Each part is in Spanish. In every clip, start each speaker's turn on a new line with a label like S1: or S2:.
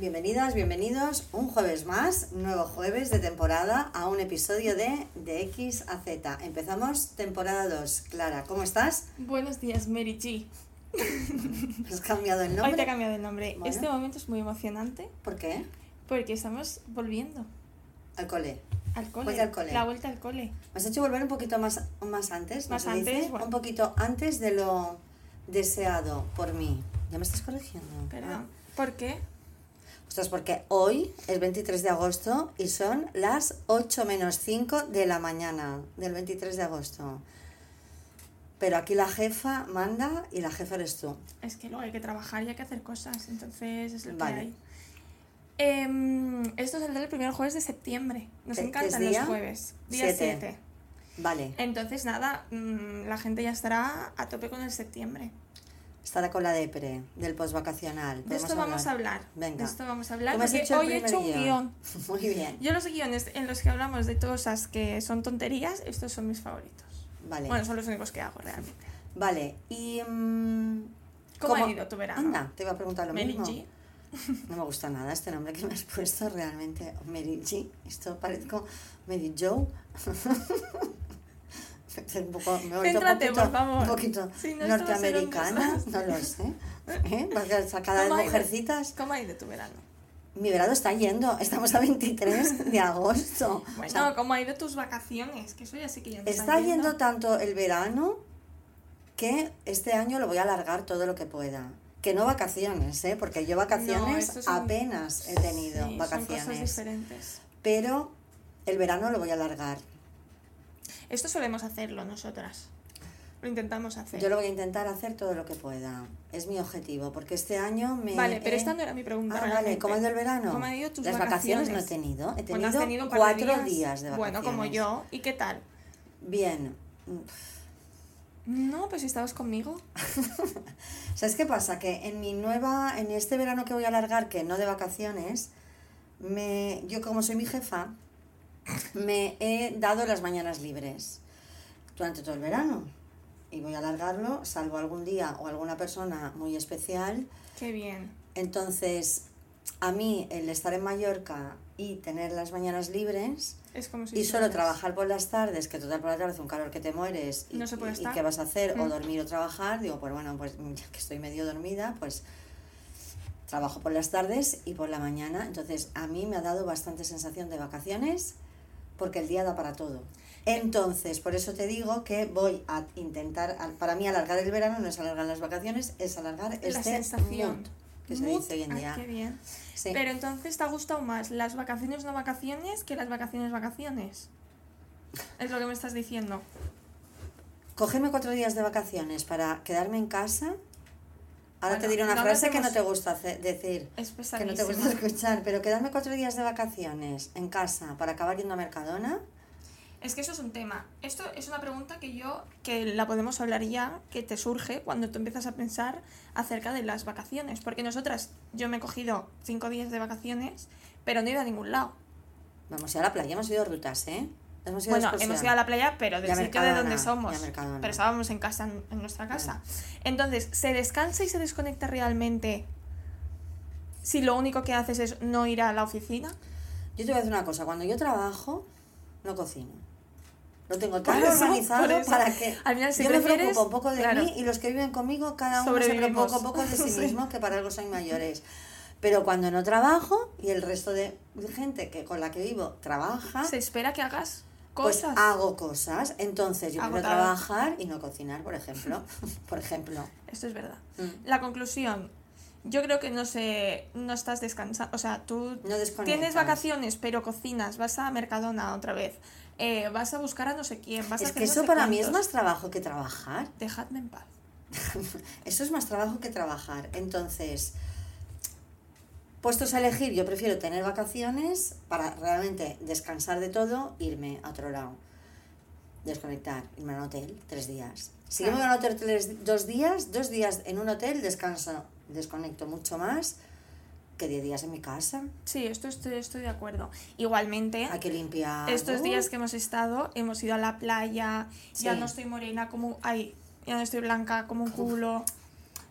S1: Bienvenidas, bienvenidos un jueves más, nuevo jueves de temporada, a un episodio de De X a Z. Empezamos temporada 2. Clara, ¿cómo estás?
S2: Buenos días, Mary G.
S1: ¿Has cambiado el
S2: Hoy te he
S1: nombre?
S2: cambiado el nombre.
S1: Bueno.
S2: Este momento es muy emocionante
S1: ¿Por qué?
S2: porque estamos volviendo
S1: Al cole.
S2: al cole.
S1: Vuelta al cole.
S2: La vuelta al cole.
S1: Me has hecho volver un poquito más, más antes, ¿no
S2: Más
S1: dice?
S2: antes, bueno.
S1: Un poquito antes de lo deseado por mí. ¿Ya me estás corrigiendo?
S2: Perdón. ¿Por qué?
S1: Ostras, porque hoy es 23 de agosto y son las 8 menos 5 de la mañana del 23 de agosto. Pero aquí la jefa manda y la jefa eres tú.
S2: Es que luego hay que trabajar y hay que hacer cosas. Entonces es lo
S1: Vale.
S2: que hay. Em, esto saldrá el primer jueves de septiembre. Nos
S1: ¿Qué- qué
S2: encantan
S1: es
S2: los jueves. Día
S1: Siete.
S2: 7.
S1: Vale,
S2: Entonces, nada, mm, la gente ya estará a tope con el septiembre.
S1: Estará con la depre del postvacacional.
S2: De esto vamos a hablar.
S1: Venga.
S2: De esto vamos a hablar.
S1: Has
S2: Porque hoy he hecho un
S1: guion.
S2: guion.
S1: Muy bien.
S2: Yo los guiones en los que hablamos de cosas que son tonterías, estos son mis favoritos.
S1: Vale.
S2: Bueno, son los únicos que hago realmente.
S1: Vale, y... mm,
S2: ¿Cómo, ha ido tu verano?
S1: Anda, te iba a preguntar lo
S2: Mary
S1: mismo.
S2: G.
S1: No me gusta nada este nombre que me has puesto realmente. G. Esto parezco Mary Joe. Un poco, me he vuelto un
S2: Céntrate,
S1: poquito,
S2: por favor.
S1: un poquito
S2: Sí, no,
S1: norteamericana, no lo sé. ¿Eh? Porque sacada de mujercitas.
S2: ¿Cómo ha ido tu verano?
S1: Mi verano está yendo, estamos a 23 de agosto. O
S2: Bueno,
S1: sea,
S2: ¿cómo ha ido tus vacaciones? Que eso ya sí que ya
S1: está yendo tanto el verano que este año lo voy a alargar todo lo que pueda. Que no vacaciones, ¿eh? porque yo
S2: No,
S1: vacaciones
S2: son-
S1: apenas he tenido
S2: Sí, Son
S1: vacaciones.
S2: cosas diferentes.
S1: pero el verano lo voy a alargar.
S2: Esto solemos hacerlo nosotras. Lo intentamos hacer.
S1: Yo lo voy a intentar hacer todo lo que pueda. Es mi objetivo, porque este año me.
S2: Vale, pero
S1: he-
S2: esta no era mi pregunta.
S1: Ah, vale. ¿cómo ha ido el verano?
S2: ¿Cómo han ido tus
S1: Las vacaciones? no he tenido. He
S2: Bueno, has
S1: tenido,
S2: tenido
S1: cuatro días. de vacaciones.
S2: Bueno, como yo. ¿Y qué tal?
S1: Bien.
S2: No, pues si estabas conmigo.
S1: ¿Sabes qué pasa? Que en mi nueva, en este verano que voy a alargar, que no de vacaciones, me, yo como soy mi jefa, me he dado las mañanas libres durante todo el verano. Y voy a alargarlo, salvo algún día o alguna persona muy especial.
S2: Qué bien.
S1: Entonces, a mí el estar en Mallorca y tener las mañanas libres
S2: Es como si
S1: y solo trabajar por las tardes, que total por la tarde hace un calor que te mueres y,
S2: No se puede
S1: y- qué vas a hacer, o
S2: Mm.
S1: dormir o trabajar, digo, pues bueno, pues ya que estoy medio dormida, pues trabajo por las tardes y por la mañana. Entonces, a mí me ha dado bastante sensación de vacaciones porque el día da para todo. Entonces, por eso te digo que voy a intentar, para mí alargar el verano no es alargar las vacaciones, es alargar
S2: La
S1: este
S2: sensación.
S1: mood que se dice hoy en
S2: Ay,
S1: día.
S2: qué bien.
S1: Sí.
S2: Pero entonces te ha gustado más las vacaciones no vacaciones que las vacaciones vacaciones. Es lo que me estás diciendo.
S1: Cogerme cuatro días de vacaciones para quedarme en casa. Ahora
S2: Bueno,
S1: te diré una
S2: no
S1: frase que no te gusta decir,
S2: Es
S1: que no te gusta escuchar, pero quedarme cuatro días de vacaciones en casa para acabar yendo a Mercadona.
S2: Es que eso es un tema. Esto es una pregunta que yo, que la podemos hablar ya, que te surge cuando tú empiezas a pensar acerca de las vacaciones. Porque nosotras, yo me he cogido cinco días de vacaciones, pero no he ido a ningún lado.
S1: Vamos ir a la playa, hemos ido rutas, ¿eh? Hemos ido
S2: Bueno,
S1: excursión.
S2: hemos ido a la playa, pero del sitio de donde somos. Pero estábamos en casa, en, nuestra casa. Entonces, ¿se descansa y se desconecta realmente si lo único que haces es no ir a la oficina?
S1: Yo te voy a decir una cosa, cuando yo trabajo, no cocino. Lo tengo tan
S2: eso,
S1: organizado para que
S2: Al final, si
S1: yo me preocupo un poco de
S2: claro.
S1: mí y los que viven conmigo, cada uno se preocupa un poco de sí
S2: Sí.
S1: mismo, que para algo son mayores. Pero cuando no trabajo y el resto de gente que con la que vivo trabaja,
S2: Se espera que hagas
S1: pues hago cosas. Entonces yo
S2: Agotado.
S1: trabajar y no cocinar, por ejemplo. por ejemplo.
S2: Esto es verdad.
S1: Mm.
S2: La conclusión. Yo creo que no sé, no estás descansando. O sea, tú
S1: No
S2: tienes vacaciones, pero cocinas, vas a Mercadona otra vez, eh, vas a buscar a no sé quién, vas a
S1: Es
S2: hacer
S1: que
S2: no
S1: eso
S2: sé
S1: para mí es más trabajo que trabajar.
S2: Dejadme en paz.
S1: Eso es más trabajo que trabajar. Entonces, puestos a elegir, yo prefiero tener vacaciones para realmente descansar de todo, irme a otro lado. Desconectar, irme a un hotel tres días. Si yo me voy a un hotel tres- dos días, dos días en un hotel descanso, desconecto mucho más que diez días en mi casa.
S2: Sí, esto estoy, estoy de acuerdo. Igualmente,
S1: Hay que limpiar.
S2: estos días que hemos estado, hemos ido a la playa, ya
S1: Sí.
S2: no estoy morena como... Ay, ya no estoy blanca como un culo.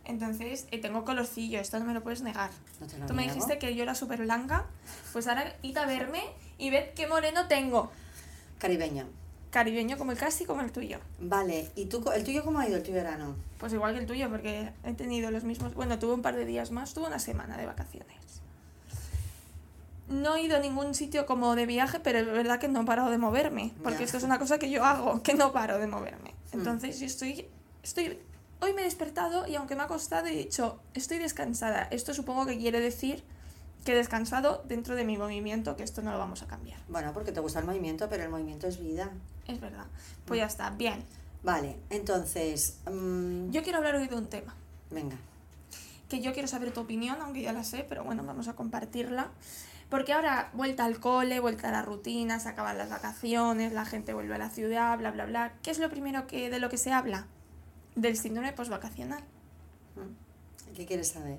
S2: Entonces, eh, tengo colorcillo, esto no me lo puedes negar.
S1: No te lo
S2: Tú me
S1: niego.
S2: dijiste que yo era súper blanca, pues ahora id a verme y ved qué moreno tengo.
S1: Caribeño.
S2: Caribeño como el casi como el tuyo.
S1: Vale, ¿y tú, el tuyo cómo ha ido el tuyo verano?
S2: Pues igual que el tuyo, porque he tenido los mismos. Bueno, tuve un par de días más, tuve una semana de vacaciones. No he ido a ningún sitio como de viaje, pero es verdad que no he parado de moverme, porque
S1: Ya.
S2: esto es una cosa que yo hago, que no paro de moverme.
S1: Hmm.
S2: Entonces yo estoy, estoy, hoy me he despertado y aunque me ha costado he dicho, estoy descansada. Esto supongo que quiere decir que he descansado dentro de mi movimiento, que esto no lo vamos a cambiar.
S1: Bueno, porque te gusta el movimiento, pero el movimiento es vida.
S2: Es verdad. Pues ya está, bien.
S1: Vale, entonces, mm,
S2: Yo quiero hablar hoy de un tema.
S1: venga.
S2: que yo quiero saber tu opinión, aunque ya la sé, pero bueno, vamos a compartirla. Porque ahora vuelta al cole, vuelta a la rutina, se acaban las vacaciones, la gente vuelve a la ciudad, bla, bla, bla. ¿Qué es lo primero que, de lo que se habla? Del síndrome postvacacional.
S1: Mm, ¿Qué quieres saber?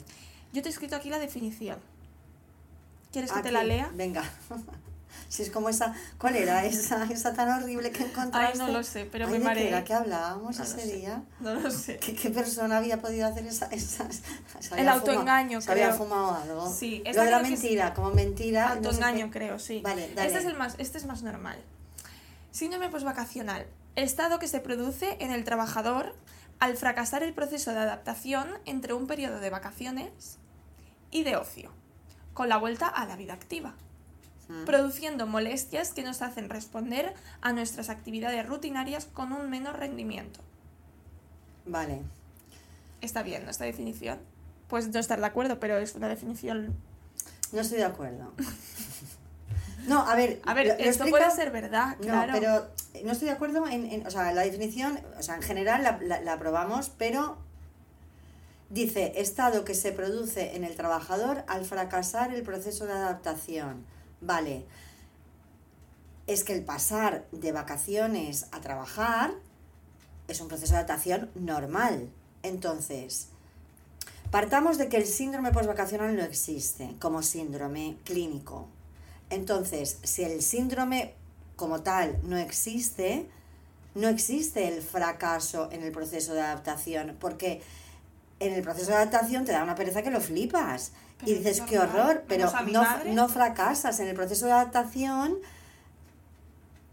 S2: Yo te he escrito aquí la definición. ¿Quieres que
S1: Ah,
S2: te la
S1: ¿qué?
S2: lea?
S1: Venga. si es como esa, ¿cuál era esa, esa tan horrible que encontraste?
S2: Ay, no lo sé, pero
S1: Ay,
S2: me
S1: ¿de qué
S2: mareé.
S1: era que hablábamos
S2: No lo
S1: ese
S2: sé.
S1: día?
S2: No lo sé.
S1: ¿Qué, qué persona había podido hacer esa, esas?
S2: El autoengaño,
S1: fumado- Se había
S2: creo.
S1: fumado algo.
S2: Sí,
S1: Lo
S2: esta
S1: de la
S2: creo que es-
S1: mentira, como mentira. no sé
S2: Autoengaño,
S1: qué.
S2: creo, sí.
S1: Vale, dale.
S2: Este es el más, este es más normal. Síndrome postvacacional. Estado que se produce en el trabajador al fracasar el proceso de adaptación entre un periodo de vacaciones y de ocio, con la vuelta a la vida activa,
S1: Mm.
S2: produciendo molestias que nos hacen responder a nuestras actividades rutinarias con un menor rendimiento.
S1: Vale.
S2: ¿Está bien esta definición? Pues no estar de acuerdo, pero es una definición...
S1: No estoy de acuerdo. No, a ver.
S2: A ver,
S1: lo-
S2: esto
S1: explica-
S2: puede ser verdad,
S1: No,
S2: claro.
S1: pero no estoy de acuerdo en, en- o sea, la definición, o sea, en general la, la- la aprobamos, pero dice estado que se produce en el trabajador al fracasar el proceso de adaptación. Vale. Es que el pasar de vacaciones a trabajar es un proceso de adaptación normal. Entonces, partamos de que el síndrome postvacacional no existe como síndrome clínico. Entonces, si el síndrome como tal no existe, no existe el fracaso en el proceso de adaptación, porque en el proceso de adaptación te da una pereza que lo flipas.
S2: Pero
S1: y
S2: es
S1: dices, qué horror, pero no, no fracasas en el proceso de adaptación.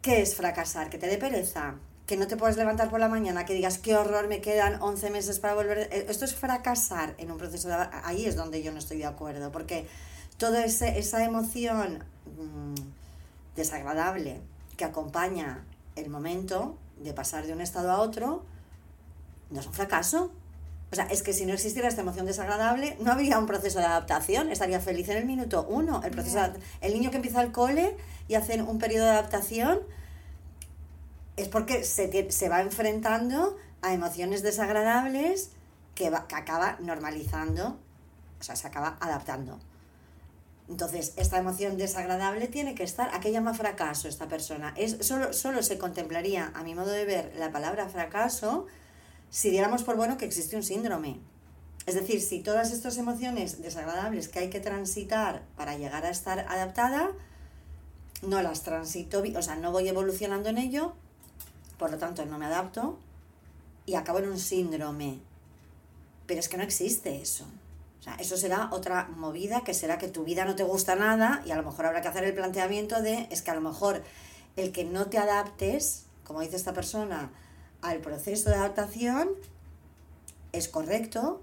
S1: ¿Qué es fracasar? Que te dé pereza. Que no te puedas levantar por la mañana, que digas, qué horror, me quedan 11 meses para volver. Eh, Esto es fracasar en un proceso de Ahí es donde yo no estoy de acuerdo, porque toda esa emoción mm, desagradable que acompaña el momento de pasar de un estado a otro, no es un fracaso. O sea, es que si no existiera esta emoción desagradable, no habría un proceso de adaptación. Estaría feliz en el minuto uno. El, proceso de el niño que empieza el cole y hace un periodo de adaptación es porque se, se va enfrentando a emociones desagradables que, va- que acaba normalizando, o sea, se acaba adaptando. Entonces, esta emoción desagradable tiene que estar. ¿A qué llama fracaso esta persona? Es, solo, solo se contemplaría, a mi modo de ver, la palabra fracaso si diéramos por bueno que existe un síndrome. Es decir, si todas estas emociones desagradables que hay que transitar para llegar a estar adaptada, no las transito, o sea, no voy evolucionando en ello, por lo tanto no me adapto y acabo en un síndrome. Pero es que no existe eso. Eso será otra movida que será que tu vida no te gusta nada y a lo mejor habrá que hacer el planteamiento de, es que a lo mejor el que no te adaptes, como dice esta persona, al proceso de adaptación es correcto,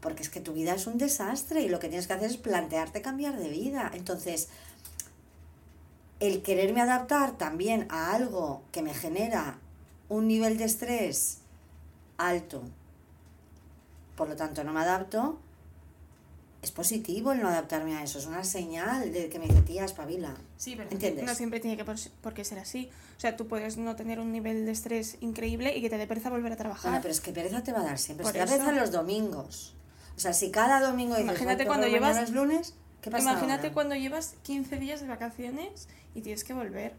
S1: porque es que tu vida es un desastre y lo que tienes que hacer es plantearte cambiar de vida. Entonces, el quererme adaptar también a algo que me genera un nivel de estrés alto, por lo tanto no me adapto, es positivo el no adaptarme a eso, es una señal de que me dice, tía, espabila.
S2: Sí, pero
S1: ¿Entiendes?
S2: no siempre tiene que por, por qué ser así. O sea, tú puedes no tener un nivel de estrés increíble y que te dé pereza volver a trabajar.
S1: Bueno, pero es que pereza te va a dar siempre.
S2: Por
S1: Es que pereza los domingos. O sea, si cada domingo dices,
S2: Imagínate
S1: "Ay, qué
S2: cuando llevas-
S1: es lunes, ¿qué pasa
S2: Imagínate
S1: ahora?
S2: cuando llevas 15 días de vacaciones y tienes que volver.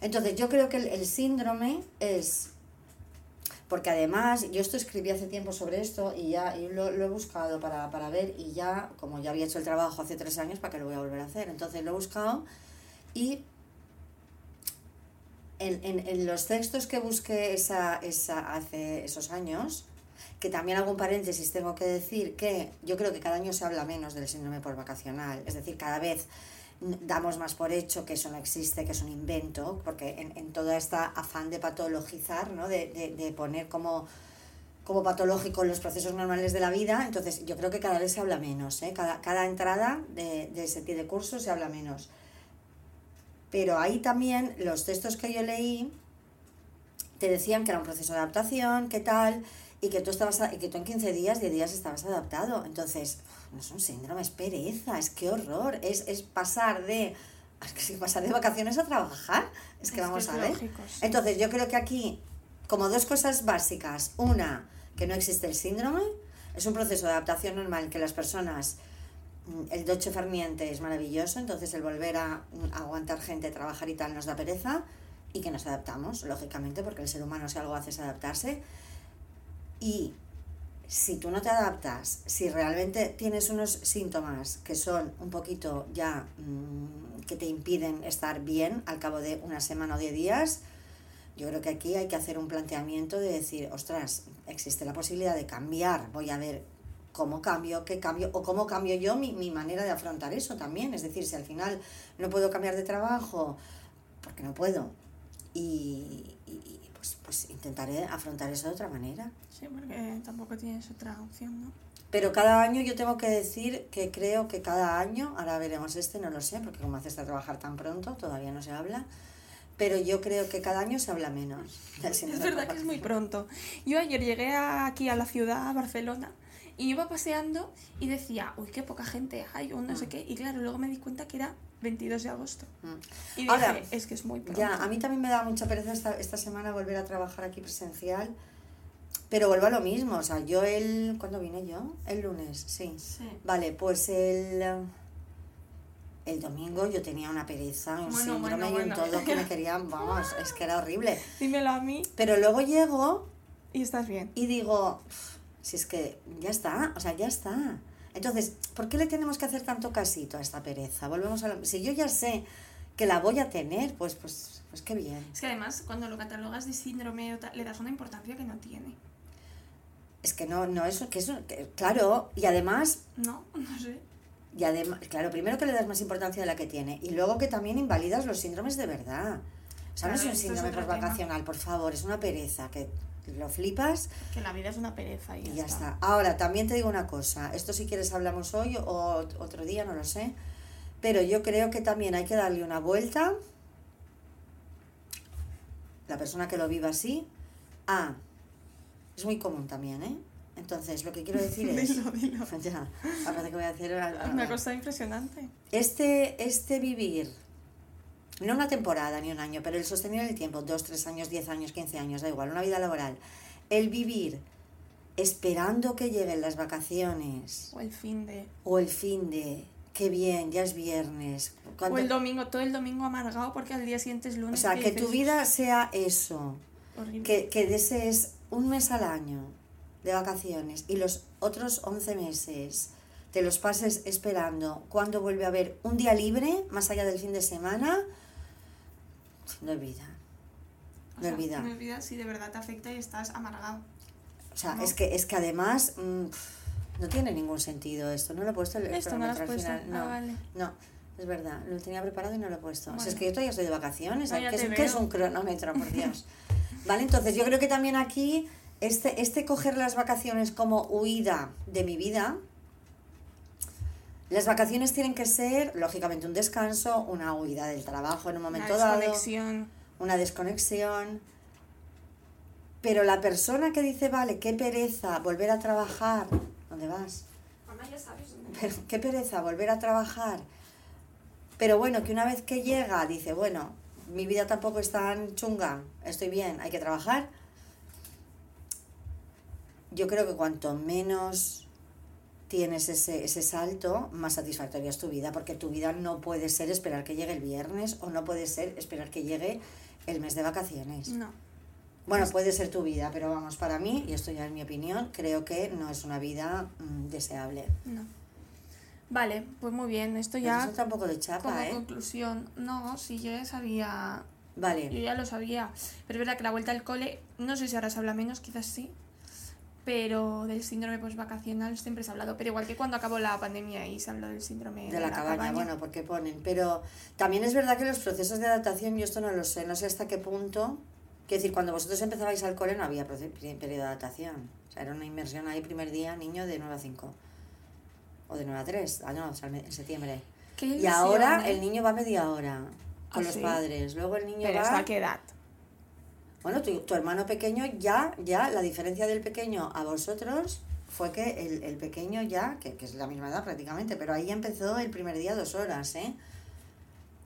S1: Entonces, yo creo que el, el síndrome es. Porque además, yo esto escribí hace tiempo sobre esto y ya y lo, he buscado para, para ver y ya, como ya había hecho el trabajo hace tres años, ¿para qué lo voy a volver a hacer? Entonces lo he buscado y en, en, en los textos que busqué esa, esa, hace esos años, Que también algún paréntesis tengo que decir que yo creo que cada año se habla menos del síndrome por vacacional, es decir, cada vez damos más por hecho que eso no existe, que es un invento, porque en, en toda esta afán de patologizar, ¿no? de, de, de poner como, como patológico los procesos normales de la vida, entonces yo creo que cada vez se habla menos, ¿eh? cada, cada entrada de, de ese tipo de curso se habla menos. Pero ahí también los textos que yo leí te decían que era un proceso de adaptación, qué tal, y que tú estabas y que tú en 15 días, 10 días estabas adaptado. Entonces, no es un síndrome, es pereza, es que horror, es, es pasar de es que si pasar de vacaciones a trabajar, es que
S2: Es
S1: vamos
S2: que
S1: a ver.
S2: lógico, sí.
S1: Entonces, yo creo que aquí, como dos cosas básicas, una, que no existe el síndrome, es un proceso de adaptación normal que las personas mm, el doche farniente es maravilloso, entonces el volver a, mm, aguantar gente, trabajar y tal nos da pereza y que nos adaptamos, lógicamente, porque el ser humano si algo hace es adaptarse. Y si tú no te adaptas, si realmente tienes unos síntomas que son un poquito ya mm, que te impiden estar bien al cabo de una semana o diez días, yo creo que aquí hay que hacer un planteamiento de decir, ostras, existe la posibilidad de cambiar, voy a ver cómo cambio, qué cambio, o cómo cambio yo mi, mi manera de afrontar eso también. Es decir, si al final no puedo cambiar de trabajo, porque no puedo, y, pues, pues intentaré afrontar eso de otra manera.
S2: Sí, porque tampoco tienes otra opción, ¿no?
S1: Pero cada año yo tengo que decir que creo que cada año, ahora veremos este, no lo sé, porque como haces a trabajar tan pronto, todavía no se habla, pero yo creo que cada año se habla menos.
S2: Es verdad que es muy pronto. Yo ayer llegué aquí a la ciudad, a Barcelona, y iba paseando y decía, uy, qué poca gente hay, o no sé
S1: Mm.
S2: qué. Y claro, luego me di cuenta que era 22 de agosto.
S1: Mm.
S2: Y dije,
S1: Ahora,
S2: es que es muy pronto.
S1: Ya, a mí también me da mucha pereza esta, esta semana volver a trabajar aquí presencial, pero vuelvo a lo mismo, o sea, yo el... ¿Cuándo vine yo? El lunes, sí.
S2: Sí.
S1: Vale, pues el... El domingo yo tenía una pereza, un
S2: Bueno,
S1: síndrome
S2: bueno,
S1: y un
S2: bueno.
S1: todo que me querían, vamos, es que era horrible.
S2: Dímelo a mí
S1: Pero luego llego
S2: y estás bien.
S1: y digo, "Uf, si es que ya está, o sea, ya está. Entonces, ¿por qué le tenemos que hacer tanto casito a esta pereza? Volvemos a lo... Si yo ya sé que la voy a tener, pues, pues, pues qué bien.
S2: Es que además, cuando lo catalogas de síndrome, le das una importancia que no tiene.
S1: Es que no, no, eso, que eso, que- claro, y además,
S2: No, no sé.
S1: y además, claro, primero que le das más importancia de la que tiene, y luego que también invalidas los síndromes de verdad. O sea, no es un
S2: es
S1: síndrome
S2: tema.
S1: vacacional, por favor, es una pereza, que lo flipas
S2: Que la vida es una pereza y ya,
S1: y ya está. Ahora, también te digo una cosa, esto si quieres hablamos hoy o otro día, no lo sé, pero yo creo que también hay que darle una vuelta, la persona que lo viva así, a... Es muy común también, ¿eh? Entonces, lo que quiero decir es...
S2: Dilo, dilo.
S1: ya, que voy a hacer...
S2: Una cosa impresionante.
S1: Este, este vivir, no una temporada ni un año, pero el sostener el tiempo, dos, tres años, diez años, quince años, da igual, una vida laboral, el vivir esperando que lleguen las vacaciones
S2: O el fin de...
S1: o el fin de, qué bien, ya es viernes.
S2: O
S1: cuando-
S2: el domingo, todo el domingo amargado porque al día siguiente es
S1: o
S2: lunes.
S1: sea, que tu vida sea eso,
S2: Horrible.
S1: que, que desees un mes al año de vacaciones y los otros 11 meses te los pases esperando cuando vuelve a haber un día libre, más allá del fin de semana, no olvida.
S2: O
S1: No
S2: sea,
S1: olvida.
S2: No olvida si de verdad te afecta y estás amargado.
S1: O sea,
S2: No.
S1: es, que, es que además mm, no tiene ningún sentido esto. No lo he puesto el
S2: Esto no lo has
S1: cronómetro al
S2: puesto.
S1: final.
S2: Ah,
S1: No,
S2: vale.
S1: no, es verdad. Lo tenía preparado y no lo he puesto. O sea, es que yo todavía estoy de vacaciones.
S2: No,
S1: ¿Qué, es, qué es un cronómetro, por Dios? vale, entonces yo creo que también aquí este, este coger las vacaciones como huida de mi vida. Las vacaciones tienen que ser, lógicamente, un descanso, una huida del trabajo en un momento
S2: Una
S1: dado
S2: desconexión.
S1: una desconexión. Pero la persona que dice, vale, qué pereza volver a trabajar, ¿dónde vas?
S2: Mamá, ya sabes dónde
S1: Pero, qué pereza volver a trabajar. Pero bueno, que una vez que llega, dice, bueno, mi vida tampoco es tan chunga, estoy bien, hay que trabajar. Yo creo que cuanto menos tienes ese, ese salto, más satisfactoria es tu vida, porque tu vida no puede ser esperar que llegue el viernes o no puede ser esperar que llegue el mes de vacaciones.
S2: No.
S1: Bueno, puede ser tu vida, pero vamos, para mí, y esto ya es mi opinión, creo que no es una vida mm, deseable.
S2: No. Vale, pues muy bien. Esto ya
S1: Eso está un poco de
S2: como
S1: chapa, ¿eh?
S2: conclusión. No, si yo ya sabía. Yo
S1: Vale,
S2: ya lo sabía. Pero es verdad que la vuelta al cole, no sé si ahora se habla menos, quizás sí. Pero del síndrome postvacacional siempre se ha hablado. Pero igual que cuando acabó la pandemia y se habló del síndrome
S1: de, la, cabaña, bueno, porque ponen. Pero también es verdad que los procesos de adaptación, yo esto no lo sé, no sé hasta qué punto. Quiero decir, cuando vosotros empezabais al cole no había periodo de adaptación. O sea, era una inmersión ahí, primer día, niño de 9 a 5. O de 9 a 3, ah, no, en septiembre. y ahora el niño va media hora con ¿Ah, los padres. Luego el niño
S2: ¿Pero
S1: va.
S2: ¿Hasta qué edad?
S1: Bueno, tu, tu, hermano pequeño ya, ya, la diferencia del pequeño a vosotros fue que el, el pequeño ya, que, que, es la misma edad prácticamente, pero ahí empezó el primer día dos horas, ¿eh?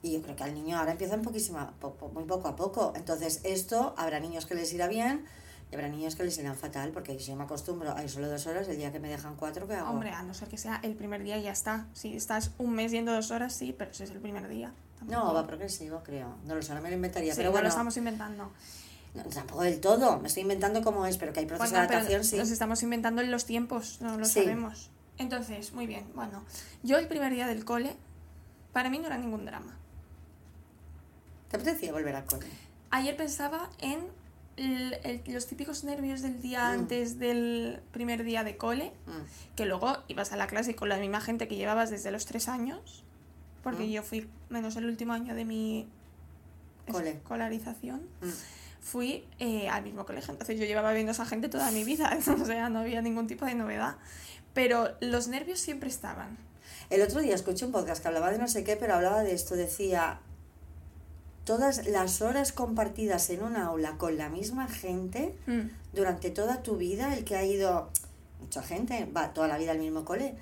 S1: Y yo creo que al niño ahora empieza un poquísima, muy poco a poco. Entonces, esto habrá niños que les irá bien y habrá niños que les irán fatal, porque si yo me acostumbro a ir solo dos horas, el día que me dejan cuatro, ¿qué hago?
S2: Hombre, a no ser que sea el primer día y ya está. Si estás un mes yendo dos horas, sí, pero si es el primer día.
S1: No, va progresivo, creo. No lo sé, no me lo inventaría.
S2: Sí,
S1: pero bueno,
S2: lo estamos inventando.
S1: No, tampoco del todo, me estoy inventando cómo es, pero que hay procesos de adaptación, sí.
S2: Nos estamos inventando en los tiempos, no lo sabemos. Entonces, muy bien, bueno, yo el primer día del cole, para mí no era ningún drama.
S1: ¿Te apetecía volver al cole?
S2: Ayer pensaba en los típicos nervios del día mm. antes del primer día de cole, mm. que luego ibas a la clase con la misma gente que llevabas desde los tres años, porque mm. yo fui menos el último año de mi escolarización fui eh, al mismo colegio. Entonces yo llevaba viendo a esa gente toda mi vida, o sea, no había ningún tipo de novedad. Pero los nervios siempre estaban.
S1: El otro día escuché un podcast que hablaba de no sé qué, pero hablaba de esto. Decía, todas las horas compartidas en un aula con la misma gente mm. durante toda tu vida, el que ha ido, mucha gente, va toda la vida al mismo cole,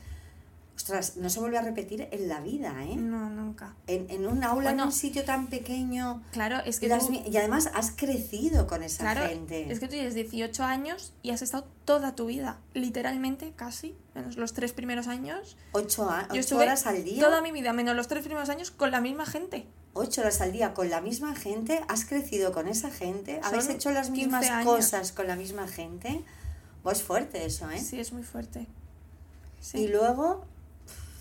S1: Ostras, no se vuelve a repetir en la vida, ¿eh?
S2: No, nunca.
S1: En, en un aula, en un sitio tan pequeño.
S2: Claro, es que.
S1: Y además has crecido con esa
S2: claro,
S1: gente.
S2: Es que tú tienes 18 años y has estado toda tu vida, literalmente, casi, menos los tres primeros años.
S1: Ocho, ocho horas al día.
S2: Toda mi vida, menos los tres primeros años, con la misma gente.
S1: Ocho horas al día con la misma gente, has crecido con esa gente, habéis hecho las mismas cosas con la misma gente. Pues fuerte eso, ¿eh?
S2: Sí, es muy fuerte.
S1: Y luego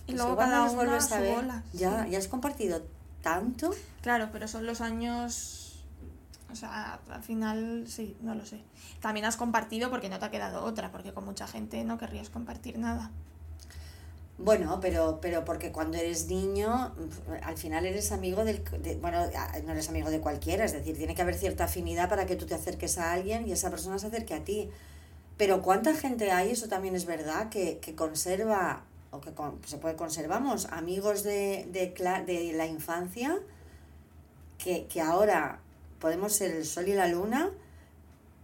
S2: y luego cada uno vuelves a ver.
S1: Ya, ya has compartido tanto.
S2: Claro, pero son los años. O sea, al final sí, no lo sé. También has compartido porque no te ha quedado otra, porque con mucha gente no querrías compartir nada.
S1: Bueno, pero, pero porque cuando eres niño, al final eres amigo del... bueno, no eres amigo de cualquiera, es decir, tiene que haber cierta afinidad para que tú te acerques a alguien y esa persona se acerque a ti. Pero ¿cuánta gente hay, eso también es verdad, que, que conserva o que se puede conservamos amigos de, de, de la infancia que, que, ahora podemos ser el sol y la luna,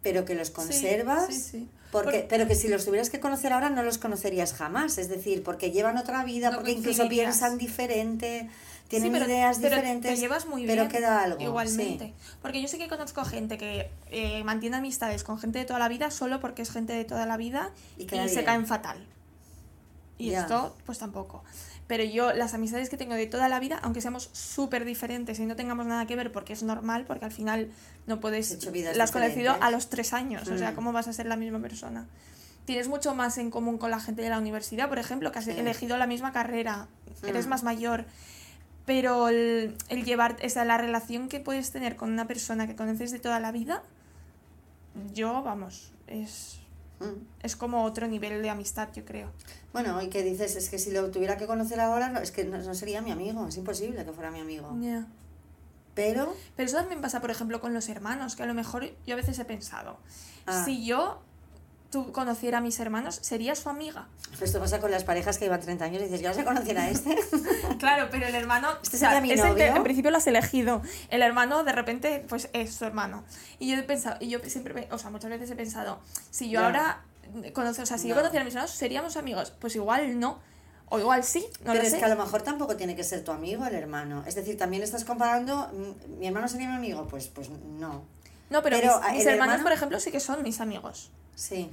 S1: pero que los conservas. Porque, pero que si los tuvieras que conocer ahora no los conocerías jamás, es decir, porque llevan otra vida, porque incluso piensan diferente, tienen ideas diferentes,
S2: te llevas muy
S1: pero queda algo.
S2: Igualmente. Porque yo sé que conozco gente que eh, mantiene amistades con gente de toda la vida solo porque es gente de toda la vida y, y se caen fatal. Y esto, pues tampoco. Pero yo, las amistades que tengo de toda la vida, aunque seamos súper diferentes y no tengamos nada que ver, porque es normal, porque al final no puedes. Las has conocido a los tres años, o sea, mm. ¿cómo vas a ser la misma persona? Tienes mucho más en común con la gente de la universidad, por ejemplo, que has elegido la misma carrera, eres mm. más mayor. Pero el, el llevar, esa, la relación que puedes tener con una persona que conoces de toda la vida, yo, vamos, es. Es como otro nivel de amistad, yo creo.
S1: Bueno, y que dices, es que si lo tuviera que conocer ahora, no, es que no, sería mi amigo, es imposible que fuera mi amigo. Pero...
S2: Pero eso también pasa, por ejemplo, con los hermanos, que a lo mejor yo a veces he pensado, ah. si yo tú conociera a mis hermanos, sería su amiga.
S1: Pues esto pasa con las parejas que llevan 30 años y dices, ¿ya vas a conocer a este?
S2: claro, pero el hermano...
S1: Este sería mi novio.
S2: en principio lo has elegido. El hermano, de repente, pues es su hermano. Y yo he pensado, y yo siempre, o sea, muchas veces he pensado, si yo ahora... Conoce, o sea, si yo conociera a mis hermanos, ¿seríamos amigos? Pues igual no. O igual sí, no
S1: Pero
S2: es
S1: que a lo mejor tampoco tiene que ser tu amigo el hermano. Es decir, también estás comparando, mm, ¿mi hermano sería mi amigo? Pues, pues no.
S2: No, pero, mis, hermanos, por ejemplo, sí que son mis amigos.
S1: Sí.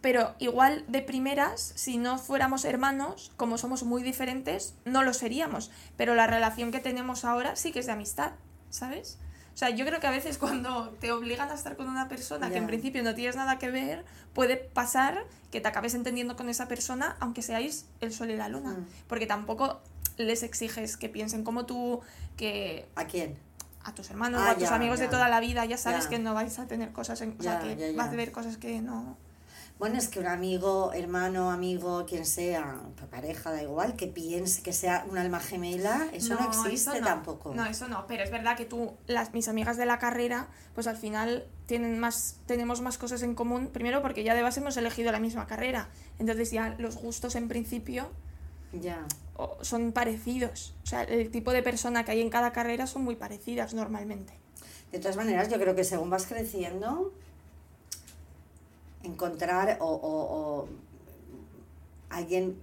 S2: Pero igual de primeras, si no fuéramos hermanos, como somos muy diferentes, no lo seríamos. Pero la relación que tenemos ahora sí que es de amistad, ¿sabes? O sea, yo creo que a veces cuando te obligan a estar con una persona que en principio no tienes nada que ver, puede pasar que te acabes entendiendo con esa persona, aunque seáis el sol y la luna. Mm. Porque tampoco les exiges que piensen como tú, que...
S1: ¿A quién?
S2: A tus hermanos ah, o a tus amigos de toda la vida, ya sabes que no vais a tener cosas en... o sea, que vas a ver cosas que no...
S1: Bueno, es que un amigo, hermano, amigo, quien sea, pareja, da igual, que piense que sea un alma gemela, eso no, existe
S2: eso no.
S1: tampoco.
S2: No, eso no, pero es verdad que tú, las, mis amigas de la carrera, pues al final tienen más, tenemos más cosas en común, primero porque ya de base hemos elegido la misma carrera, entonces ya los gustos en principio
S1: Ya.
S2: o- son parecidos, o sea, el tipo de persona que hay en cada carrera son muy parecidas normalmente.
S1: De todas maneras, yo creo que según vas creciendo, encontrar o, o- o alguien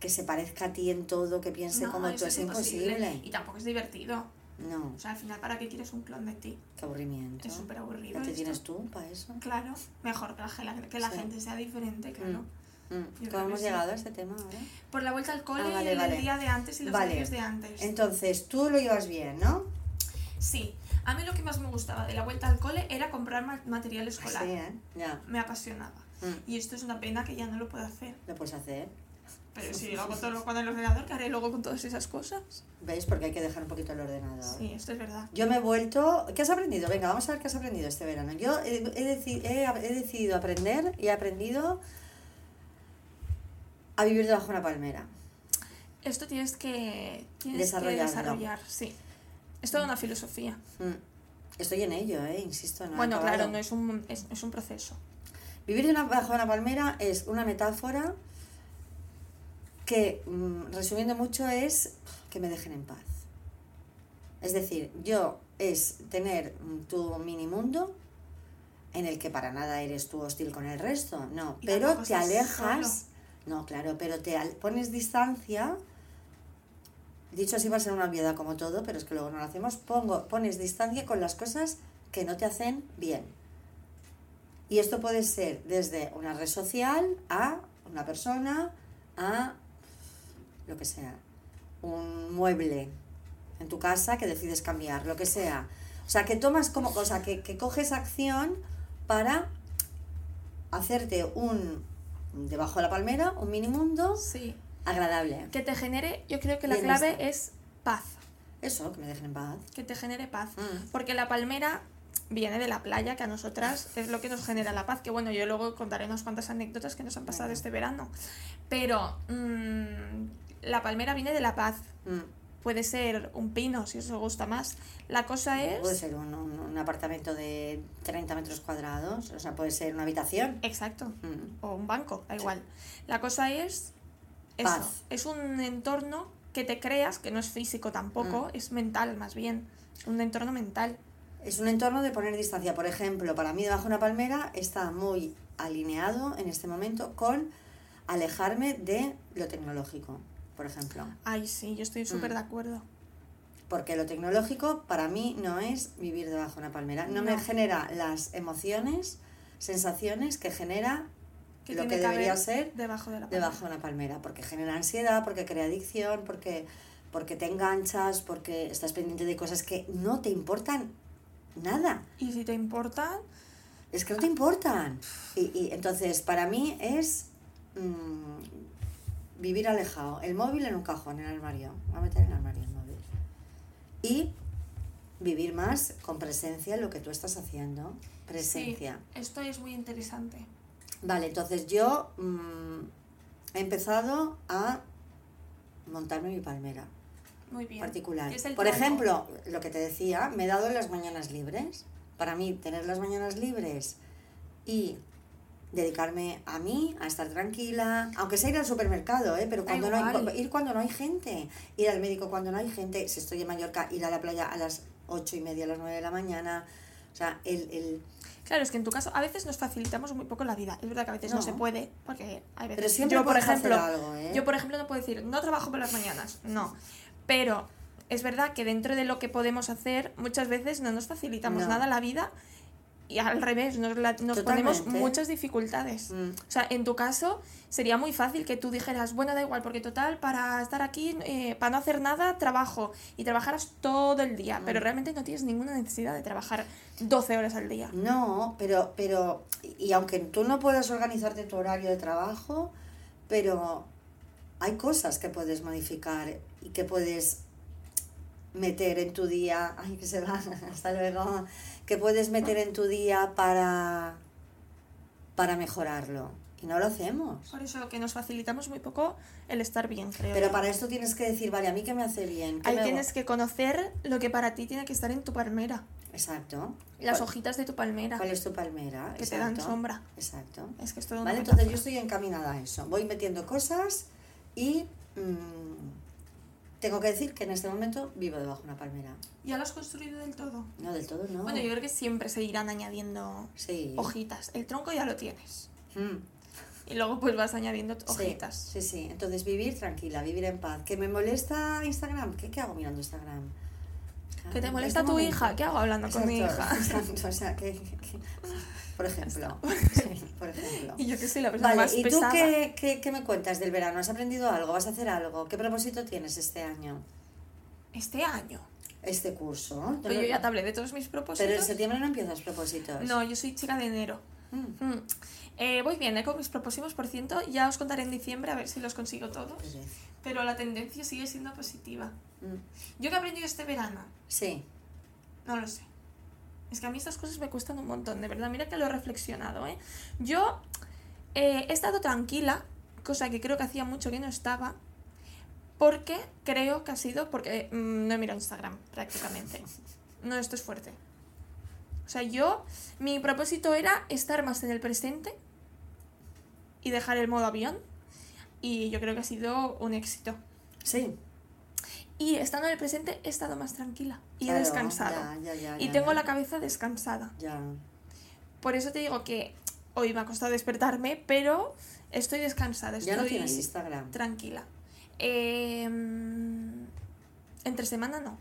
S1: que se parezca a ti en todo, que piense
S2: No,
S1: como tú,
S2: eso
S1: es imposible.
S2: Y tampoco es divertido.
S1: No,
S2: O sea, al final, ¿para qué quieres un clon de ti?
S1: qué aburrimiento.
S2: Es súper aburrido.
S1: ¿Ya te
S2: esto.
S1: tienes tú para eso?
S2: Claro, mejor que la, que la
S1: Sí.
S2: gente sea diferente, claro.
S1: Mm.
S2: Yo
S1: ¿Cómo hemos
S2: sí.
S1: llegado a este tema ahora?
S2: Por la vuelta al cole
S1: Ah, vale,
S2: y el
S1: vale.
S2: día de antes y los
S1: Vale.
S2: días de antes.
S1: Entonces, tú lo llevas bien, ¿no?
S2: Sí, a mí lo que más me gustaba de la vuelta al cole era comprar ma- material escolar.
S1: Sí, ¿eh?
S2: Me apasionaba.
S1: Mm.
S2: Y esto es una pena que ya no lo puedo hacer.
S1: Lo puedes hacer.
S2: Pero si lo hago todo con el ordenador, ¿qué haré luego con todas esas cosas?
S1: ¿Veis? Porque hay que dejar un poquito el ordenador.
S2: Sí, esto es verdad.
S1: Yo me he vuelto... ¿Qué has aprendido? Venga, vamos a ver qué has aprendido este verano. Yo he, he deci- he- he decidido aprender y he aprendido a vivir debajo de una palmera.
S2: Esto tienes que, tienes que
S1: Desarrollarlo.
S2: desarrollar, sí. Es toda una filosofía.
S1: Mm. Estoy en ello, ¿eh? Insisto. No
S2: bueno, claro, no es un, es, es un proceso.
S1: Vivir de una, bajo una palmera es una metáfora que, mm, resumiendo mucho, es que me dejen en paz. Es decir, yo es tener tu mini mundo en el que para nada eres tú hostil con el resto, no,
S2: Y
S1: pero te alejas, no, claro, pero te pones distancia, dicho así va a ser una obviedad como todo, pero es que luego no lo hacemos, pongo, pones distancia con las cosas que no te hacen bien. Y esto puede ser desde una red social a una persona, a lo que sea, un mueble en tu casa que decides cambiar, lo que sea. O sea, que tomas como cosa, que, que coges acción para hacerte un, debajo de la palmera, un mini mundo
S2: Sí.
S1: agradable.
S2: Que te genere, yo creo que la
S1: Bienestar.
S2: clave es paz.
S1: Eso, que me dejen en paz.
S2: Que te genere paz.
S1: Mm.
S2: Porque la palmera viene de la playa, que a nosotras es lo que nos genera la paz. Que bueno, yo luego contaré unas cuantas anécdotas que nos han pasado este verano. Pero mm, la palmera viene de la paz.
S1: Mm.
S2: Puede ser un pino, si os gusta más. La cosa es...
S1: Puede ser un, un- un apartamento de 30 metros cuadrados, o sea, puede ser una habitación.
S2: Exacto.
S1: Mm.
S2: O un banco, da igual. La cosa es... Eso.
S1: Paz.
S2: Es un entorno que te creas, que no es físico tampoco,
S1: Mm.
S2: es mental más bien. Es un entorno mental.
S1: Es un entorno de poner distancia. Por ejemplo, para mí debajo de una palmera está muy alineado en este momento con alejarme de lo tecnológico, por ejemplo.
S2: Ay, sí, yo estoy súper
S1: Mm.
S2: de acuerdo.
S1: Porque lo tecnológico para mí no es vivir debajo de una palmera. No, me genera las emociones, sensaciones que genera
S2: Que
S1: lo que debería ser
S2: debajo de la
S1: debajo de una palmera. Porque genera ansiedad, porque crea adicción, porque, porque te enganchas, porque estás pendiente de cosas que no te importan nada.
S2: Y si te importa,
S1: Es que no te importan. Y, y entonces, para mí es mm, vivir alejado. El móvil en un cajón, en el armario. Voy a meter en el armario el móvil. Y vivir más con presencia en lo que tú estás haciendo. Presencia.
S2: sí, esto es muy interesante.
S1: Vale, entonces yo mm, he empezado a montarme mi palmera
S2: Muy bien.
S1: particular.
S2: ¿Qué es el
S1: Por ejemplo, lo que te decía, me he dado las mañanas libres. Para mí, tener las mañanas libres y dedicarme a mí, a estar tranquila, aunque sea ir al supermercado, ¿eh? pero cuando no hay, ir cuando no hay gente, ir al médico cuando no hay gente, si estoy en Mallorca, ir a la playa a las ocho y media, a las nueve de la mañana. O sea, el, el,
S2: Claro, es que en tu caso a veces nos facilitamos muy poco la vida. Es verdad que a veces no,
S1: No.
S2: se puede, porque hay veces...
S1: pero siempre
S2: yo, por ejemplo,
S1: hacer algo, ¿eh?
S2: yo, por ejemplo, no puedo decir, no trabajo por las mañanas. No. Pero es verdad que dentro de lo que podemos hacer, muchas veces no nos facilitamos
S1: No.
S2: nada la vida y al revés, nos, la- nos ponemos muchas dificultades.
S1: Mm.
S2: O sea, en tu caso sería muy fácil que tú dijeras, bueno, da igual, porque total, para estar aquí, eh, para no hacer nada, trabajo. Y trabajaras todo el día, pero
S1: Mm.
S2: realmente no tienes ninguna necesidad de trabajar 12 horas al día.
S1: No, pero, pero, y aunque tú no puedas organizarte tu horario de trabajo, pero hay cosas que puedes modificar y que puedes meter en tu día, ay, que se va, hasta luego, que puedes meter en tu día para, para mejorarlo. Y no lo hacemos.
S2: Por eso que nos facilitamos muy poco el estar bien, creo.
S1: Pero para esto tienes que decir, vale, a mí qué me hace bien. ¿Qué
S2: Ahí tienes que conocer lo que para ti tiene que estar en tu palmera.
S1: Exacto.
S2: Las
S1: ¿Cuál-
S2: hojitas de tu palmera.
S1: ¿Cuál es tu palmera?
S2: Que te dan
S1: Exacto.
S2: sombra.
S1: Exacto.
S2: Es que es todo
S1: Vale, entonces yo estoy encaminada a eso. Voy metiendo cosas y mm, tengo que decir que en este momento vivo debajo de una palmera.
S2: ¿Ya lo has construido del todo?
S1: No, del todo no.
S2: Bueno, yo creo que siempre se irán añadiendo
S1: Sí.
S2: hojitas. El tronco ya lo tienes.
S1: Mm,
S2: Y luego pues vas añadiendo hojitas.
S1: Sí, sí. Entonces vivir tranquila, vivir en paz. ¿Que me molesta Instagram? ¿Qué, qué hago mirando Instagram?
S2: ¿Que te
S1: En
S2: molesta
S1: este
S2: tu
S1: momento.
S2: hija? ¿Qué hago hablando con mi hija?
S1: exacto, o sea, que, que- que- por ejemplo. Sí, por ejemplo.
S2: Y yo que soy la persona
S1: Vale,
S2: más
S1: ¿y tú
S2: pesada.
S1: qué, qué, qué me cuentas del verano? ¿Has aprendido algo? ¿Vas a hacer algo? ¿Qué propósito tienes este año?
S2: Este año.
S1: Este curso.
S2: Pero yo ya te hablé de todos mis propósitos.
S1: Pero en septiembre no empiezas propósitos.
S2: No, yo soy chica de enero.
S1: Mm,
S2: Mm. Eh, voy bien, ¿eh? Con mis propósitos, por ciento. Ya os contaré en diciembre a ver si los consigo todos.
S1: pereza.
S2: Pero la tendencia sigue siendo positiva.
S1: Mm,
S2: ¿Yo qué he aprendido este verano?
S1: Sí.
S2: No lo sé. Es que a mí estas cosas me cuestan un montón, de verdad. Mira que lo he reflexionado, ¿eh? Yo eh, he estado tranquila, cosa que creo que hacía mucho que no estaba, porque creo que ha sido porque mm, no he mirado Instagram prácticamente. No, esto es fuerte. O sea, yo, mi propósito era estar más en el presente y dejar el modo avión. Y yo creo que ha sido un éxito.
S1: Sí.
S2: Y estando en el presente he estado más tranquila y he
S1: Claro,
S2: descansado.
S1: ya, ya, ya,
S2: y tengo la cabeza descansada.
S1: Ya.
S2: Por eso te digo que hoy me ha costado despertarme, pero estoy descansada, estoy
S1: Ya no tienes Instagram.
S2: tranquila. Eh, entre semana no.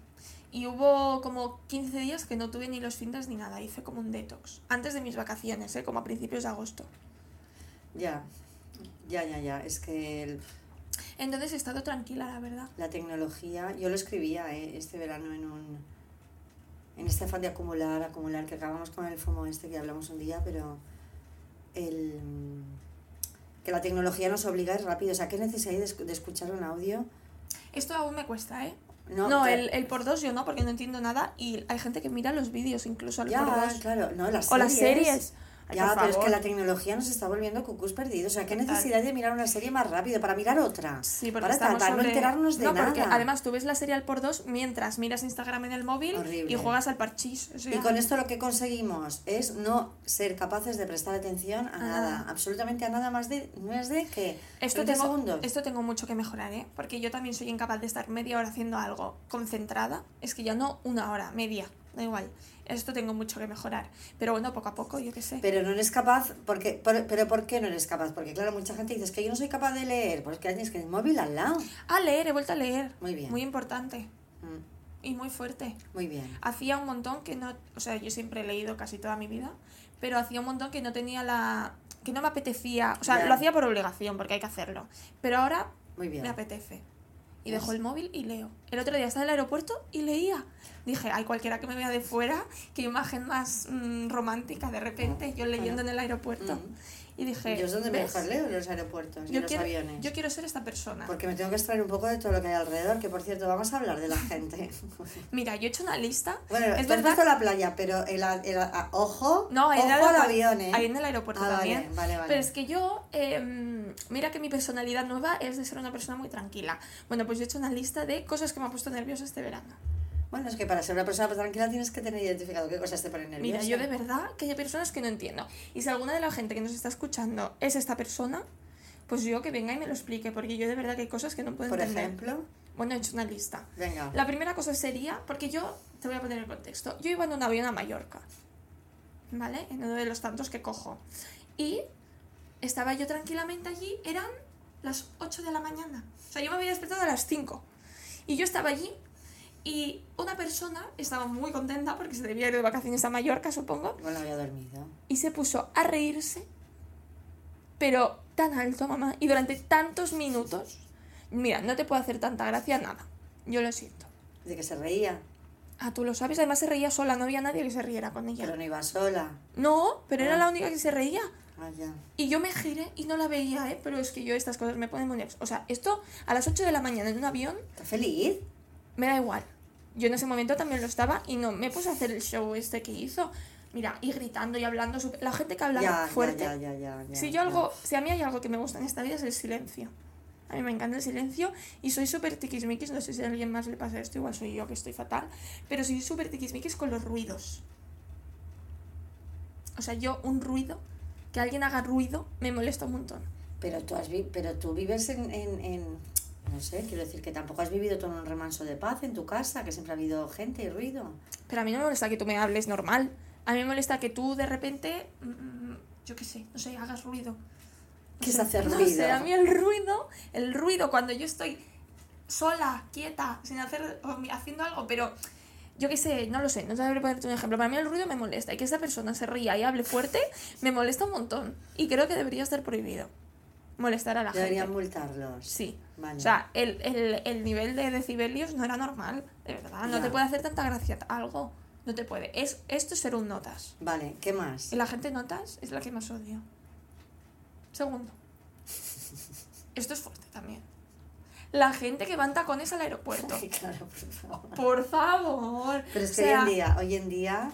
S2: Y hubo como 15 días que no tuve ni los fines ni nada, hice como un detox. Antes de mis vacaciones, ¿eh? como a principios de agosto.
S1: Ya. Ya, ya, ya. Es que el-
S2: Entonces he estado tranquila, la verdad.
S1: la tecnología, yo lo escribía eh, este verano en un en este afán de acumular, acumular, que acabamos con el FOMO este que hablamos un día, pero el que la tecnología nos obliga a ir rápido. O sea, ¿qué necesidad hay de, de escuchar un audio?
S2: Esto aún me cuesta, ¿eh?
S1: No,
S2: No, el, el por dos yo no, porque no entiendo nada. Y hay gente que mira los vídeos incluso al
S1: ya,
S2: por dos.
S1: claro, no, las
S2: O las
S1: series. Ya, pero es que la tecnología nos está volviendo cucús perdidos. O sea, ¿qué necesidad de mirar una serie más rápido para mirar otra?
S2: Sí, porque
S1: para
S2: estamos
S1: para no
S2: sobre-
S1: enterarnos de
S2: no,
S1: nada.
S2: porque además tú ves la serie al por dos mientras miras Instagram en el móvil
S1: Horrible.
S2: y juegas al parchís. o sea,
S1: Y con esto lo que conseguimos es no ser capaces de prestar atención a nada, absolutamente a nada más de, no es de que
S2: esto
S1: 30
S2: tengo,
S1: segundos.
S2: esto tengo mucho que mejorar, ¿eh? Porque yo también soy incapaz de estar media hora haciendo algo concentrada. Es que ya no una hora, media, da igual. Esto tengo mucho que mejorar. Pero bueno, poco a poco, yo qué sé.
S1: Pero no eres capaz, porque, por- pero ¿por qué no eres capaz? Porque claro, mucha gente dice "Es que yo no soy capaz de leer, pues que tienes que el móvil al lado.
S2: A leer, he vuelto a leer.
S1: Muy bien.
S2: Muy importante
S1: Mm,
S2: y muy fuerte.
S1: Muy bien.
S2: Hacía un montón que no, o sea, yo siempre he leído casi toda mi vida, pero hacía un montón que no tenía la, que no me apetecía, o sea, lo hacía por obligación porque hay que hacerlo, pero ahora
S1: Muy bien.
S2: me apetece. Y dejo el móvil y leo. El otro día estaba en el aeropuerto y leía. Dije, hay cualquiera que me vea de fuera, qué imagen más mm, romántica de repente, yo leyendo en el aeropuerto.
S1: Mm.
S2: Y dije,
S1: Yo es donde
S2: "¿Ves?
S1: mejor leo en los aeropuertos y
S2: yo
S1: en los
S2: quiero,
S1: aviones.
S2: yo quiero ser esta persona.
S1: Porque me tengo que extraer un poco de todo lo que hay alrededor, que por cierto, vamos a hablar de la gente.
S2: Mira, yo he hecho una lista.
S1: bueno,
S2: es
S1: tú has
S2: verdad.
S1: puesto la playa, pero el, a- el a- ojo,
S2: No, en el
S1: ojo al avión, ¿eh?
S2: ahí en el aeropuerto
S1: Ah, vale,
S2: también.
S1: vale, vale.
S2: Pero es que yo, eh, mira que mi personalidad nueva es de ser una persona muy tranquila. Bueno, pues yo he hecho una lista de cosas que me han puesto nerviosa este verano.
S1: Bueno, es que para ser una persona tranquila tienes que tener identificado qué cosas te ponen nerviosa.
S2: Mira, yo de verdad que hay personas que no entiendo. Y si alguna de la gente que nos está escuchando es esta persona, pues yo que venga y me lo explique, porque yo de verdad que hay cosas que no puedo
S1: Por
S2: entender.
S1: ejemplo,
S2: Bueno, he hecho una lista.
S1: venga.
S2: La primera cosa sería, porque yo, te voy a poner el contexto, yo iba en un avión a Mallorca, ¿vale? En uno de los tantos que cojo. Y estaba yo tranquilamente allí, eran las 8 de la mañana. O sea, yo me había despertado a las 5. Y yo estaba allí y una persona estaba muy contenta porque se debía ir de vacaciones a Mallorca, supongo,
S1: Igual no había dormido.
S2: y se puso a reírse, pero tan alto, mamá, y durante tantos minutos. Mira, no te puedo hacer tanta gracia nada. Yo lo siento.
S1: De que se reía,
S2: Ah, tú lo sabes, además se reía sola, no había nadie que se riera con ella.
S1: pero no iba sola.
S2: No, pero era
S1: Ah.
S2: la única que se reía.
S1: Ah, ya.
S2: Y yo me giré y no la veía, ¿eh? Pero es que yo estas cosas me ponen muy nerviosa. O sea, esto a las 8 de la mañana en un avión
S1: ¿Estás feliz?
S2: Me da igual. Yo en ese momento también lo estaba y no me puse a hacer el show este que hizo. Mira, y gritando y hablando. súper- La gente que habla
S1: Ya,
S2: fuerte.
S1: ya, ya,
S2: si yo algo, si a mí hay algo que me gusta en esta vida es el silencio. A mí me encanta el silencio y soy súper tiquismiquis. No sé si a alguien más le pasa esto, igual soy yo que estoy fatal. Pero soy súper tiquismiquis con los ruidos. O sea, yo un ruido, que alguien haga ruido, me molesta un montón.
S1: Pero tú, has vi- pero tú vives en, en, en- No sé, quiero decir que tampoco has vivido todo un remanso de paz en tu casa, que siempre ha habido gente y ruido.
S2: Pero a mí no me molesta que tú me hables normal. A mí me molesta que tú de repente, mm, yo qué sé, no sé, hagas ruido.
S1: ¿Qué es hacer
S2: no
S1: ruido?
S2: sé, a mí el ruido, el ruido cuando yo estoy sola, quieta, sin hacer, haciendo algo, pero yo qué sé, no lo sé, no sabré ponerte un ejemplo. Para mí el ruido me molesta y que esa persona se ría y hable fuerte me molesta un montón. Y creo que debería estar prohibido molestar a la
S1: Deberían
S2: gente.
S1: multarlos.
S2: Sí.
S1: Vale.
S2: O sea, el, el, el nivel de decibelios no era normal, de verdad. No
S1: Ya.
S2: te puede hacer tanta gracia algo. No te puede. Es, esto es ser un notas.
S1: Vale, ¿qué más?
S2: Y la gente notas es la que más odio. Segundo. Esto es fuerte también. La gente que va en tacones al aeropuerto.
S1: Ay, claro, por favor.
S2: Por favor.
S1: Pero es
S2: O
S1: que
S2: sea,
S1: hoy en día, hoy en día,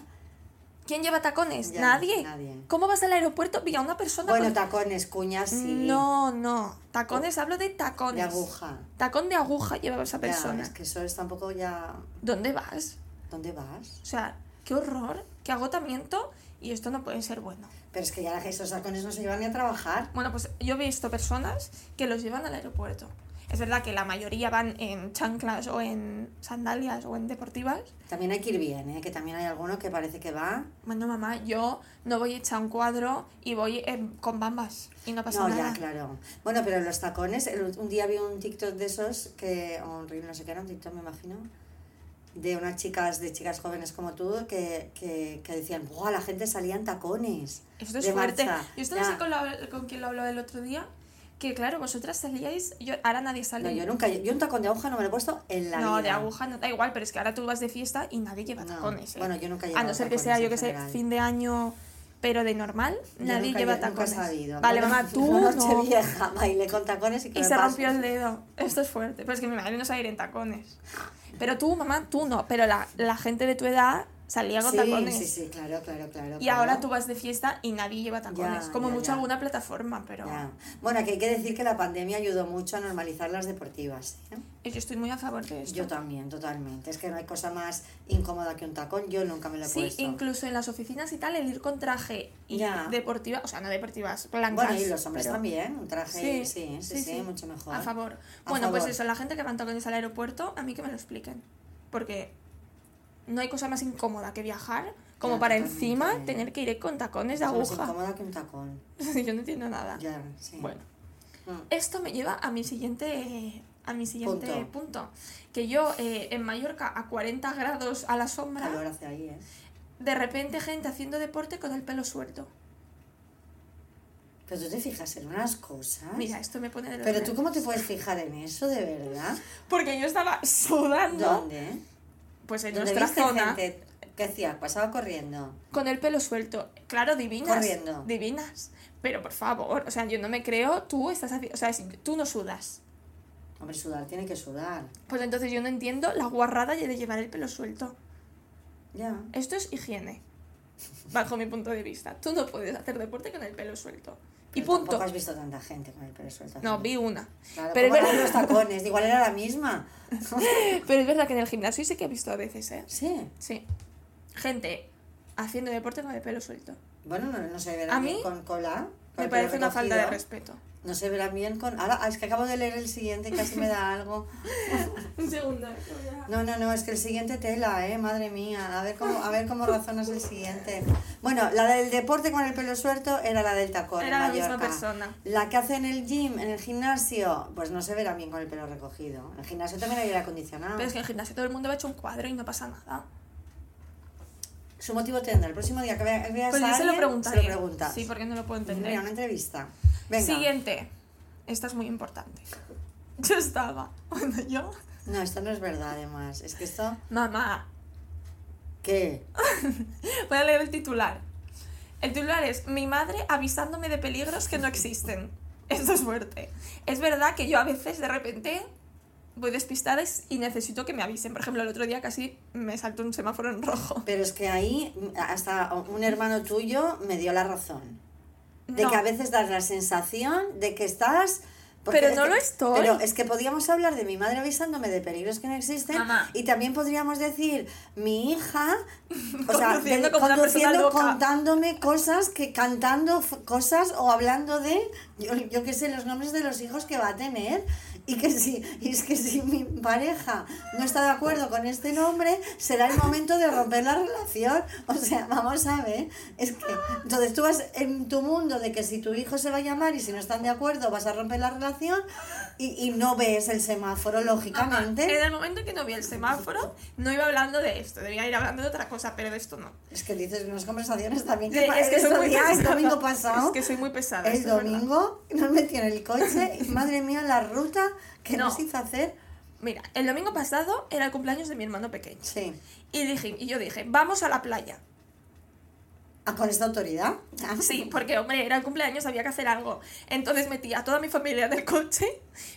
S2: ¿Quién lleva tacones?
S1: Ya,
S2: nadie.
S1: nadie.
S2: ¿Cómo vas al aeropuerto? Pilla una persona
S1: bueno,
S2: con-
S1: tacones, cuñas, sí.
S2: No, no. Tacones, hablo de tacones.
S1: De aguja.
S2: Tacón de aguja lleva esa
S1: Ya,
S2: persona.
S1: es que eso es tampoco ya...
S2: ¿Dónde vas?
S1: ¿Dónde vas?
S2: O sea, qué horror, qué agotamiento y esto no puede ser bueno.
S1: Pero es que ya esos tacones no se llevan ni a trabajar.
S2: Bueno, pues yo he visto personas que los llevan al aeropuerto. Es verdad que la mayoría van en chanclas o en sandalias o en deportivas.
S1: También hay que ir bien, ¿eh? Que también hay alguno que parece que va...
S2: Bueno, mamá, yo no voy hecha un cuadro y voy eh, con bambas y no pasa
S1: No,
S2: nada.
S1: ya, claro. Bueno, pero los tacones, un día vi un TikTok de esos, que, o un reel, no sé qué era, un TikTok me imagino, de unas chicas, de chicas jóvenes como tú, que, que, que decían, ¡buah, la gente salía en tacones!
S2: Esto es fuerte.
S1: marcha".
S2: Yo esto no sé con, la- con quién lo habló el otro día. Que claro, vosotras salíais. Yo, ahora nadie sale.
S1: No, yo nunca, yo un tacón de aguja no me lo he puesto en la
S2: No,
S1: vida.
S2: de aguja no da igual, pero es que ahora tú vas de fiesta y nadie lleva
S1: No.
S2: tacones. ¿eh?
S1: Bueno, yo nunca he
S2: A no ser que
S1: tacones
S2: sea, yo que sé, fin de año, pero de normal,
S1: Yo
S2: nadie
S1: nunca
S2: lleva
S1: he- nunca he
S2: tacones.
S1: sabido.
S2: Vale, mamá, tú
S1: una
S2: no.
S1: noche vieja bailé con tacones y que
S2: Y se
S1: pasó.
S2: rompió el dedo. Esto es fuerte. Pero es que mi madre no sabe ir en tacones. Pero tú, mamá, tú no. Pero la, la gente de tu edad salía con
S1: Sí,
S2: tacones.
S1: sí, sí, claro, claro, claro.
S2: Y
S1: claro.
S2: ahora tú vas de fiesta y nadie lleva tacones.
S1: Ya,
S2: Como
S1: ya,
S2: mucho
S1: ya.
S2: alguna plataforma, pero.
S1: Bueno, que hay que decir que la pandemia ayudó mucho a normalizar las deportivas. ¿eh?
S2: yo estoy muy a favor de esto.
S1: Yo también, totalmente. Es que no hay cosa más incómoda que un tacón. Yo nunca me lo he
S2: Sí,
S1: puesto.
S2: incluso en las oficinas y tal, el ir con traje y deportiva, o sea, no deportivas, blancas.
S1: Bueno, y los hombres
S2: pero-
S1: también. Un traje, sí, sí, sí, mucho mejor.
S2: A favor.
S1: A
S2: bueno, pues
S1: favor.
S2: eso, la gente que va en tacones al aeropuerto, a mí que me lo expliquen. Porque no hay cosa más incómoda que viajar como
S1: Ya,
S2: para encima tener que ir con tacones de
S1: Es más
S2: aguja.
S1: incómoda que un tacón.
S2: Yo no entiendo nada.
S1: Ya, sí.
S2: Bueno,
S1: Mm.
S2: esto me lleva a mi siguiente a mi siguiente
S1: Punto.
S2: punto. Que yo eh, en Mallorca a 40 grados a la sombra,
S1: Calor hace ahí, ¿eh?
S2: de repente gente haciendo deporte con el pelo suelto.
S1: Pero tú te fijas en unas cosas.
S2: Mira, esto me pone de
S1: Pero tú. ¿cómo te puedes fijar en eso, de verdad?
S2: Porque yo estaba sudando,
S1: ¿Dónde?
S2: Pues en
S1: ¿Dónde
S2: nuestra zona,
S1: gente que hacía? Pasaba corriendo.
S2: con el pelo suelto. Claro, divinas.
S1: Corriendo.
S2: Divinas. Pero por favor, o sea, yo no me creo, tú estás haciendo, o sea, tú no sudas.
S1: Hombre, sudar tiene que sudar.
S2: Pues entonces yo no entiendo la guarrada de llevar el pelo suelto.
S1: Ya.
S2: Esto es higiene, bajo mi punto de vista. Tú no puedes hacer deporte con el pelo suelto. Y
S1: Pero
S2: punto.
S1: Tampoco has visto tanta gente con el pelo suelto.
S2: No, vi una.
S1: Claro,
S2: pero es verdad-
S1: los tacones, igual era la misma.
S2: Pero es verdad que en el gimnasio sí que he visto a veces, ¿eh?
S1: Sí.
S2: Sí. Gente haciendo deporte con el pelo suelto.
S1: Bueno, no, no se verá
S2: A mí
S1: con cola. con
S2: Me parece una falta de respeto.
S1: No se verá bien con... Ahora, ah, es que acabo de leer el siguiente y casi me da algo.
S2: Un segundo.
S1: No, no, no, es que el siguiente tela, eh, madre mía. A ver cómo, a ver cómo razonas el siguiente. Bueno, la del deporte con el pelo suelto era la del tacón. en
S2: Era la misma persona.
S1: La que hace en el gym, en el gimnasio, pues no se verá bien con el pelo recogido. En el gimnasio también hay aire acondicionado.
S2: Pero es que en el gimnasio todo el mundo va hecho un cuadro y no pasa nada.
S1: Su motivo tendrá. El próximo día que vea- veas
S2: Pues
S1: a
S2: yo se lo
S1: alguien,
S2: preguntaré.
S1: se lo preguntas.
S2: Sí, porque no lo puedo
S1: Mira,
S2: entender.
S1: una entrevista. Venga.
S2: Siguiente. Esta es muy importante. Yo estaba. Bueno, yo.
S1: No, esto no es verdad, además. Es que esto...
S2: Mamá.
S1: ¿Qué?
S2: Voy a leer el titular. El titular es Mi madre avisándome de peligros que no existen. Esto es fuerte. Es verdad que yo a veces de repente voy despistada y- y necesito que me avisen. Por ejemplo, el otro día casi me saltó un semáforo en rojo.
S1: Pero es que ahí hasta un hermano tuyo me dio la razón. De
S2: No.
S1: que a veces das la sensación de que estás...
S2: Pero no
S1: que-
S2: lo estoy.
S1: Pero es que podríamos hablar de mi madre avisándome de peligros que no existen.
S2: Mamá.
S1: Y también podríamos decir, mi hija... O sea,
S2: Conduciendo
S1: de-
S2: como una persona
S1: conduciendo,
S2: loca.
S1: contándome cosas, que cantando cosas o hablando de, yo, yo qué sé, los nombres de los hijos que va a tener. Y que si, y es que si mi pareja no está de acuerdo con este nombre, será el momento de romper la relación. O sea, vamos a ver. Es que entonces tú vas en tu mundo de que si tu hijo se va a llamar y si no están de acuerdo vas a romper la relación y, y no ves el semáforo,
S2: En
S1: lógicamente.
S2: el momento en que no vi el semáforo, no iba hablando de esto, debía ir hablando de otra cosa, pero de esto no.
S1: Es que dices unas conversaciones también que
S2: Sí, es que soy muy
S1: días, el domingo pasado.
S2: Es que soy muy pesada.
S1: El domingo nos metí en el coche y madre mía la ruta que
S2: No.
S1: nos hizo hacer.
S2: Mira, el domingo pasado era el cumpleaños de mi hermano pequeño.
S1: Sí.
S2: Y, dije, y yo dije, vamos a la playa.
S1: Ah, con esta autoridad. Ah,
S2: Sí, porque, hombre, era el cumpleaños, había que hacer algo. Entonces metí a toda mi familia en el coche,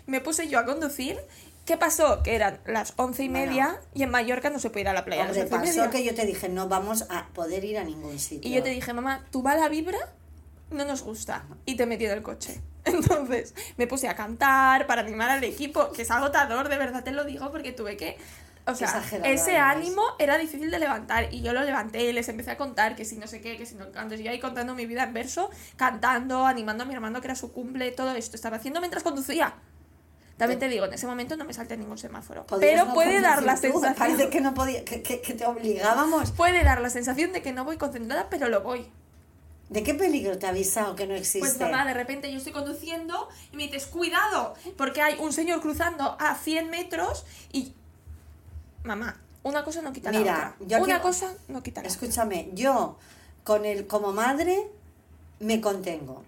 S2: me puse yo a conducir. ¿Qué pasó? Que eran las once y
S1: Bueno.
S2: media y en Mallorca no se puede ir a la playa
S1: Hombre, pasó
S2: media.
S1: que yo te dije, no vamos a poder ir a ningún sitio.
S2: Y yo te dije, mamá, ¿tú va la vibra? No nos gusta. Y te metí en el coche. Entonces me puse a cantar para animar al equipo, que es agotador, de verdad te lo digo, porque tuve que... O sea, ese ánimo era difícil de levantar y yo lo levanté y les empecé a contar que si no sé qué, que si no canto. Yo ahí contando mi vida en verso, cantando, animando a mi hermano que era su cumple, todo esto estaba haciendo mientras conducía. También te digo, en ese momento no me salté ningún semáforo. Pero
S1: no
S2: puede dar la sensación...
S1: Parece que no podía, que, que- que te obligábamos.
S2: Puede dar la sensación de que no voy concentrada, pero lo voy.
S1: ¿De qué peligro te ha avisado que no existe?
S2: Pues mamá, de repente yo estoy conduciendo y me dices, cuidado, porque hay un señor cruzando a 100 metros y... Mamá, una cosa no quita
S1: Mira,
S2: la otra.
S1: yo aquí-
S2: Una cosa no quita la otra.
S1: Escúchame, yo con el como madre me contengo.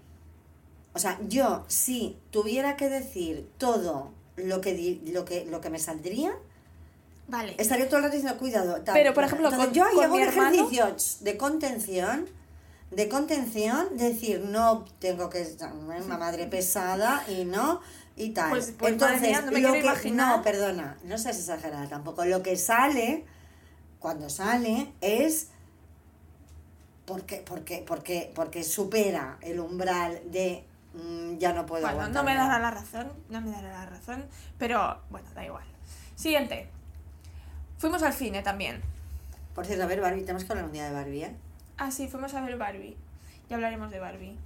S1: O sea, yo si tuviera que decir todo lo que di- lo que lo que me saldría,
S2: Vale.
S1: estaría todo el rato diciendo cuidado. tal,
S2: Pero, por
S1: tal".
S2: ejemplo,
S1: Entonces,
S2: con-
S1: yo
S2: con
S1: hago
S2: mi
S1: un
S2: hermano-
S1: ejercicio de contención, de contención, decir no tengo que una madre pesada y no y tal.
S2: Pues- pues,
S1: Entonces,
S2: mía, no me
S1: lo que no, perdona, no seas exagerada tampoco. Lo que sale cuando sale es porque porque porque porque supera el umbral de mm, ya no puedo
S2: Bueno, no me dará la razón, no me dará la razón, pero bueno, da igual. Siguiente. Fuimos al cine también.
S1: Por cierto, a ver, Barbie, tenemos que hablar un día de Barbie, ¿eh?
S2: Ah, sí, fuimos a ver Barbie. Ya hablaremos de Barbie.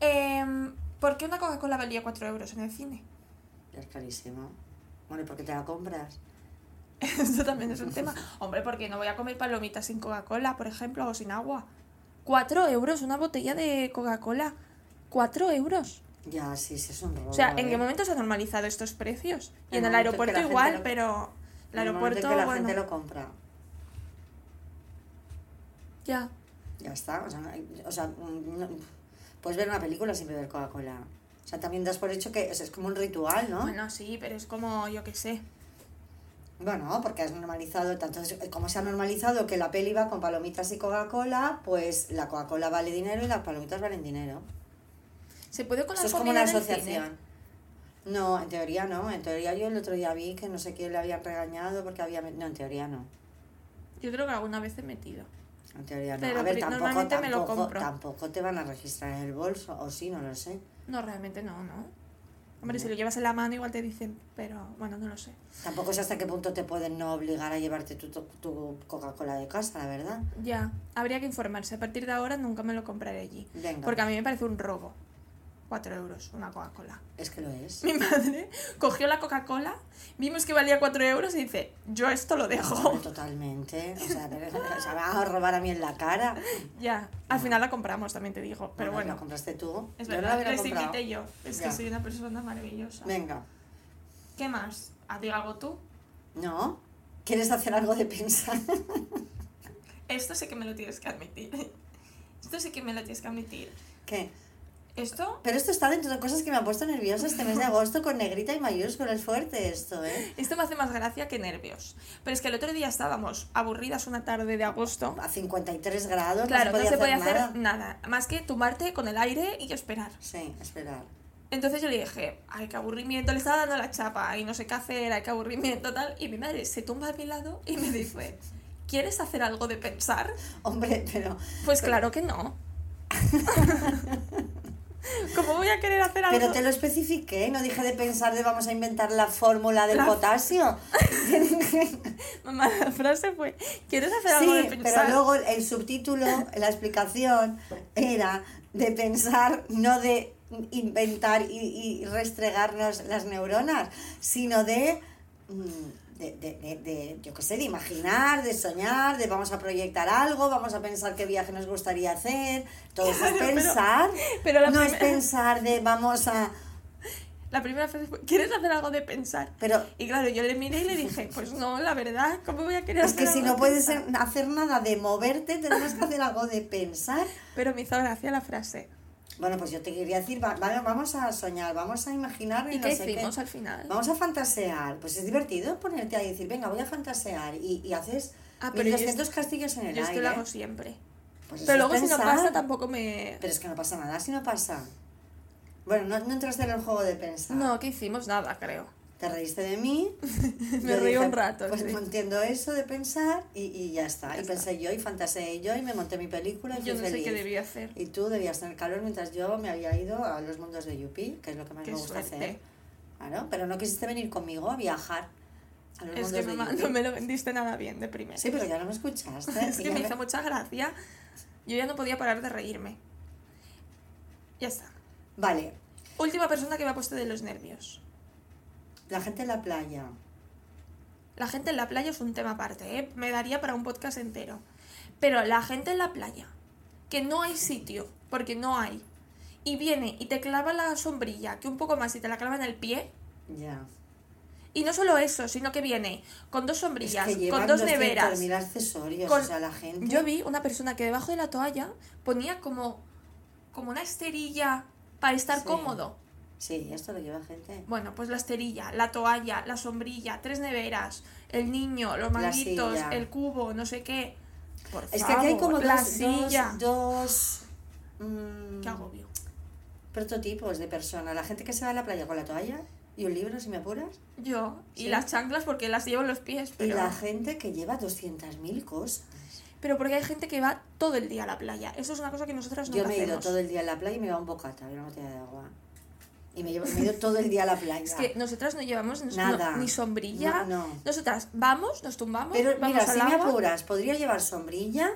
S2: Em, ¿Por qué una Coca-Cola valía 4 euros en el cine?
S1: Es carísimo. Bueno, ¿y por qué te la compras?
S2: Esto también es un tema. Hombre, porque no voy a comer palomitas sin Coca-Cola, por ejemplo, o sin agua. 4 euros una botella de Coca-Cola. 4 euros.
S1: Ya, sí, sí, es un robo.
S2: O sea, ¿en
S1: ¿eh?
S2: qué momento se han normalizado estos precios? Y
S1: En
S2: en
S1: el
S2: aeropuerto igual,
S1: lo-
S2: pero el
S1: el
S2: aeropuerto,
S1: en que la
S2: bueno,
S1: gente lo compra.
S2: ya.
S1: Ya está. O sea, no hay- o sea, no- puedes ver una película sin beber Coca-Cola. O sea, también das por hecho que es, es como un ritual, ¿no?
S2: Bueno, sí, pero es como, yo qué sé.
S1: Bueno, porque has normalizado, tanto como se ha normalizado que la peli va con palomitas y Coca-Cola, pues la Coca-Cola vale dinero y las palomitas valen dinero.
S2: ¿Se puede con la
S1: Eso es como una asociación. No, en teoría no. En teoría yo el otro día vi que no sé quién le habían regañado porque había... No, en teoría no.
S2: Yo creo que alguna vez he metido.
S1: En teoría no.
S2: Pero
S1: a ver,
S2: pri-
S1: tampoco,
S2: normalmente me lo compro.
S1: tampoco te van a registrar en el bolso, o sí, no lo sé.
S2: No, realmente no, ¿no? Hombre, si lo llevas en la mano igual te dicen, pero bueno, no lo sé.
S1: Tampoco sé hasta qué punto te pueden no obligar a llevarte tu, tu, tu Coca-Cola de casa, la verdad.
S2: Ya, habría que informarse. A partir de ahora nunca me lo compraré allí.
S1: Venga.
S2: Porque a mí me parece un robo. 4 euros una Coca-Cola.
S1: Es que lo es.
S2: Mi madre cogió la Coca-Cola, vimos que valía 4 euros y dice, yo esto lo dejo.
S1: Totalmente. O sea, pero- o sea, me vas a robar a mí en la cara.
S2: ya, al final la compramos, también te digo. Pero
S1: Bueno,
S2: bueno,
S1: ¿La compraste tú?
S2: es
S1: Yo no la
S2: verdad, les
S1: comprado.
S2: invité yo. Es
S1: Ya.
S2: que soy una persona maravillosa.
S1: Venga.
S2: ¿Qué más? ¿A ti algo tú?
S1: ¿No? ¿Quieres hacer algo de pensar?
S2: Esto sí que me lo tienes que admitir. Esto sí que me lo tienes que admitir.
S1: ¿Qué?
S2: Esto,
S1: Pero esto está dentro de cosas que me han puesto nerviosa este mes de agosto con negrita y mayúscula. Es fuerte esto, ¿eh?
S2: esto me hace más gracia que nervios. Pero es que el otro día estábamos aburridas una tarde de agosto.
S1: A 53 grados
S2: Claro,
S1: no se podía
S2: no se podía
S1: hacer
S2: hacer
S1: nada.
S2: nada. Más que tumbarte con el aire y esperar.
S1: Sí, esperar.
S2: Entonces yo le dije, ay, qué aburrimiento, le estaba dando la chapa y no sé qué hacer, ay, qué aburrimiento, tal. Y mi madre se tumba a mi lado y me dice, ¿quieres hacer algo de pensar?
S1: Hombre, pero.
S2: Pues claro que no. ¿Cómo voy a querer hacer algo?
S1: Pero te lo especifiqué, no dije de pensar de vamos a inventar la fórmula del
S2: La-
S1: potasio.
S2: Mamá, la frase fue, ¿quieres hacer algo de pensar?
S1: pero luego el subtítulo, la explicación era de pensar, no de inventar y, y restregarnos las neuronas, sino de, mm, de, de, de- de, yo qué sé, de imaginar, de soñar, de vamos a proyectar algo, vamos a pensar qué viaje nos gustaría hacer. Todo eso es
S2: pero-
S1: pensar.
S2: pero la
S1: no es pensar de vamos a...
S2: La primera frase fue, ¿quieres hacer algo de pensar?
S1: Pero
S2: Y claro, yo le miré y le dije, pues no, la verdad, ¿cómo voy a querer
S1: es
S2: hacer
S1: que si
S2: algo
S1: no
S2: de
S1: puedes
S2: pensar?
S1: hacer nada de moverte, tenemos que hacer algo de pensar.
S2: Pero me hizo gracia la frase.
S1: Bueno, pues yo te quería decir, va- vale, vamos a soñar, vamos a imaginar
S2: ¿Y
S1: no
S2: qué
S1: sé
S2: hicimos al final?
S1: Vamos a fantasear. Pues es divertido ponerte y decir, venga, voy a fantasear. Y, y haces
S2: Ah, pero yo
S1: 1200 castillos en el
S2: Yo
S1: aire.
S2: lo hago siempre.
S1: Pues
S2: Pero luego si no pasa tampoco me...
S1: Pero es que no pasa nada si no pasa. Bueno, no, no entraste en el juego de pensar.
S2: No, que hicimos nada, creo.
S1: Te reíste de mí.
S2: Me reí un rato,
S1: Pues
S2: sí.
S1: no entiendo eso de pensar y, y ya está.
S2: Ya
S1: y
S2: está.
S1: pensé yo y fantaseé yo y me monté mi película y fui
S2: Yo no sé
S1: feliz.
S2: qué debía hacer.
S1: Y tú debías tener calor mientras yo me había ido a los mundos de Yupi, que es lo que más
S2: Qué
S1: me gusta
S2: suerte.
S1: hacer. Claro, pero no quisiste venir conmigo a viajar a los
S2: Es que
S1: de
S2: mamá no me lo vendiste nada bien de primera.
S1: Sí, pero ya no me escuchaste.
S2: es que me- hizo mucha gracia. Yo ya no podía parar de reírme. Ya está.
S1: Vale,
S2: Última persona que me ha puesto de los nervios.
S1: La gente en la playa.
S2: La gente en la playa es un tema aparte, ¿eh? Me daría para un podcast entero. Pero la gente en la playa, que no hay sitio, porque no hay, y viene y te clava la sombrilla, que un poco más y te la clava en el pie,
S1: Ya.
S2: y no solo eso, sino que viene con dos
S1: Es
S2: sombrillas,
S1: que
S2: con dos neveras.
S1: 200.000 accesorios,
S2: Con-
S1: o sea, la gente...
S2: Yo vi una persona que debajo de la toalla ponía como, como una esterilla para estar
S1: Sí.
S2: cómodo.
S1: Sí, esto lo lleva gente.
S2: Bueno, pues la esterilla, la toalla, la sombrilla, tres neveras, el niño, los manguitos, el cubo, no sé qué. Por
S1: Es que aquí hay
S2: favor,
S1: como
S2: la
S1: dos,
S2: silla.
S1: dos, dos, mm,
S2: Qué agobio.
S1: prototipos de personas. La gente que se va a la playa con la toalla y un libro, si me apuras.
S2: Yo, y las chanclas porque las llevo en los pies,
S1: Y
S2: pero,
S1: la gente que lleva 200.000 cosas.
S2: pero porque hay gente que va todo el día a la playa. Eso es una cosa que nosotras no
S1: Yo me he ido todo el día a la playa y me iba un bocata y una botella de agua. Y me, llevo- me ido todo el día a la playa.
S2: Es que nosotras no llevamos no-
S1: Nada.
S2: ni sombrilla.
S1: No, no.
S2: Nosotras vamos, nos tumbamos,
S1: Pero
S2: vamos
S1: mira,
S2: al
S1: si me
S2: agua.
S1: apuras, podría llevar sombrilla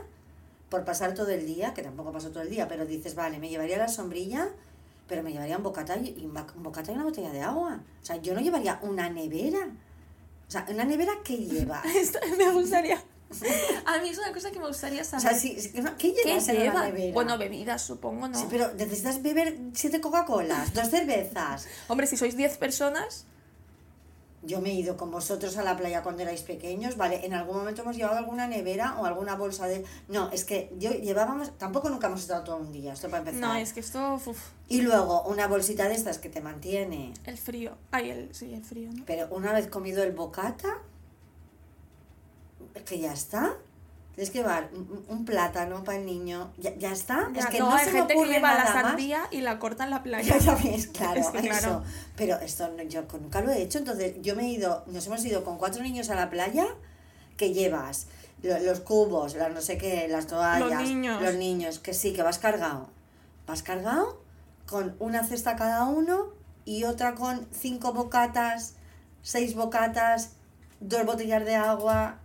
S1: por pasar todo el día, que tampoco paso todo el día, pero dices, vale, me llevaría la sombrilla, pero me llevaría un bocata y, un un bocata y una botella de agua. O sea, yo no llevaría una nevera. O sea, una nevera que lleva.
S2: Esto me gustaría. A mí es una cosa que me gustaría
S1: O
S2: saber.
S1: sea, si, ¿qué
S2: ¿Qué
S1: llevas en una
S2: lleva?
S1: nevera?
S2: Bueno, bebidas, supongo, ¿no?
S1: Sí, pero necesitas beber siete Coca-Colas, dos cervezas.
S2: Hombre, si sois 10 personas,
S1: Yo me he ido con vosotros a la playa cuando erais pequeños, ¿vale? En algún momento hemos llevado alguna nevera o alguna bolsa de... No, es que yo llevábamos... Tampoco nunca hemos estado todo un día, esto para empezar.
S2: no, es que esto. uf,
S1: Y luego una bolsita de estas que te mantiene.
S2: el frío. Ay, el, sí, el frío, ¿no?
S1: Pero una vez comido el bocata, es que ya está. Tienes que llevar un, un plátano para el niño. Ya, ya está.
S2: Ya,
S1: es que
S2: no,
S1: no,
S2: hay
S1: se me
S2: gente que lleva la
S1: más.
S2: sandía y la corta en la playa.
S1: Ya, ves, claro,
S2: Es que,
S1: eso.
S2: claro.
S1: Pero esto no- yo nunca lo he hecho. Entonces, yo me he ido, nos hemos ido con cuatro niños a la playa que llevas lo- los cubos, las no sé qué, las toallas,
S2: niños.
S1: los niños, que sí, que vas cargado. Vas cargado con una cesta cada uno y otra con cinco bocatas, seis bocatas, dos botellas de agua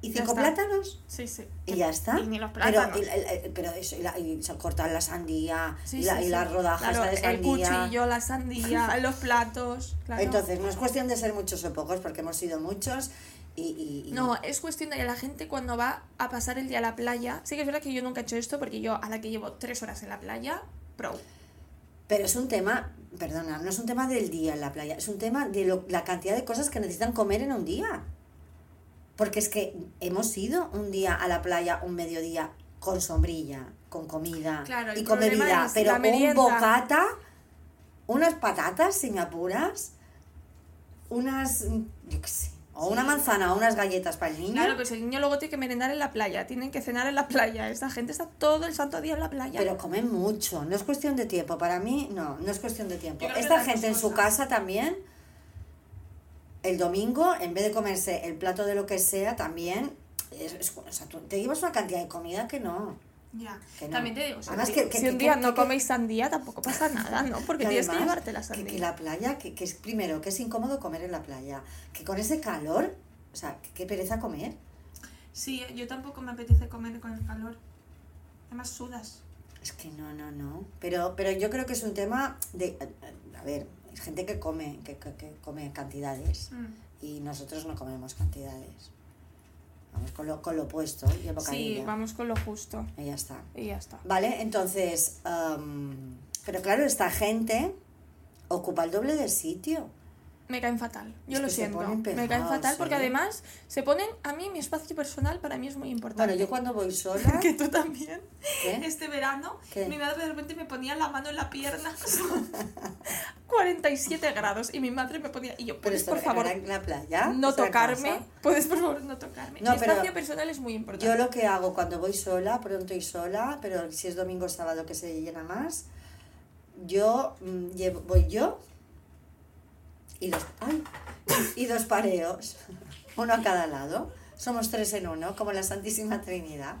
S1: y cinco plátanos.
S2: Sí, sí.
S1: Y ya está.
S2: Y ni los
S1: pero,
S2: plátanos.
S1: y- el- el- pero eso, y, la, y cortar la sandía,
S2: Sí,
S1: y, la,
S2: sí,
S1: y las rodajas
S2: Claro,
S1: de
S2: el
S1: sandía.
S2: cuchillo, la sandía, los platos. Claro.
S1: Entonces, no es cuestión de ser muchos o pocos, porque hemos sido muchos y... y- y-
S2: No, es cuestión de que la gente cuando va a pasar el día a la playa. Sí que es verdad que yo nunca he hecho esto porque yo a la que llevo tres horas en la playa, pro.
S1: Pero es un tema, perdona, no es un tema del día en la playa, es un tema de lo- la cantidad de cosas que necesitan comer en un día. Porque es que hemos ido un día a la playa, un mediodía, con sombrilla, con comida
S2: Claro,
S1: y con bebida, pero un bocata, unas patatas, si me apuras, unas, yo qué sé, O una manzana o unas galletas para el niño.
S2: Claro, pues el niño luego tiene que merendar en la playa, tienen que cenar en la playa. Esta gente está todo el santo día en la playa.
S1: Pero comen mucho, no es cuestión de tiempo. Para mí, no, no es cuestión de tiempo. Esta gente en su casa también, el domingo, en vez de comerse el plato de lo que sea, también. es- es- o sea, tú te llevas una cantidad de comida que no.
S2: ya.
S1: que no.
S2: También te digo, si,
S1: Además que-
S2: día-
S1: que-
S2: si
S1: que-
S2: un día
S1: que-
S2: no
S1: que-
S2: coméis sandía, tampoco pasa nada, ¿no? Porque
S1: Que
S2: tienes que
S1: además,
S2: llevarte la
S1: que-
S2: sandía.
S1: Que, la playa, que, que es primero, que es incómodo comer en la playa. Que con ese calor, o sea, que- qué pereza comer.
S2: Sí, yo tampoco me apetece comer con el calor. Además sudas.
S1: Es que no, no, no. Pero, pero yo creo que es un tema de. A ver, gente que come, que, que- que come cantidades.
S2: Mm.
S1: y nosotros no comemos cantidades. Vamos con lo, con lo opuesto y el
S2: Sí, vamos con lo justo.
S1: Y ya está.
S2: Y ya está.
S1: Vale, entonces, am, pero claro, esta gente ocupa el doble de sitio.
S2: Me caen fatal. Yo
S1: Es
S2: lo siento. Me caen fatal porque
S1: ¿eh?
S2: además se ponen. A mí, mi espacio personal para mí es muy importante.
S1: Bueno, yo cuando voy sola.
S2: Que tú también.
S1: ¿Qué?
S2: Este verano,
S1: ¿Qué?
S2: mi madre de repente me ponía la mano en la pierna. 47 grados. Y mi madre me ponía. Y yo, ¿puedes por favor
S1: en la playa.
S2: no
S1: ¿Otra
S2: tocarme? ¿Puedes por favor no tocarme?
S1: No,
S2: mi espacio personal es muy importante.
S1: Yo lo que hago cuando voy sola, pronto y sola, pero si es domingo o sábado que se llena más, yo mm, llevo, voy yo y dos, ay, y dos pareos, uno a cada lado. Somos tres en uno, como la Santísima Trinidad,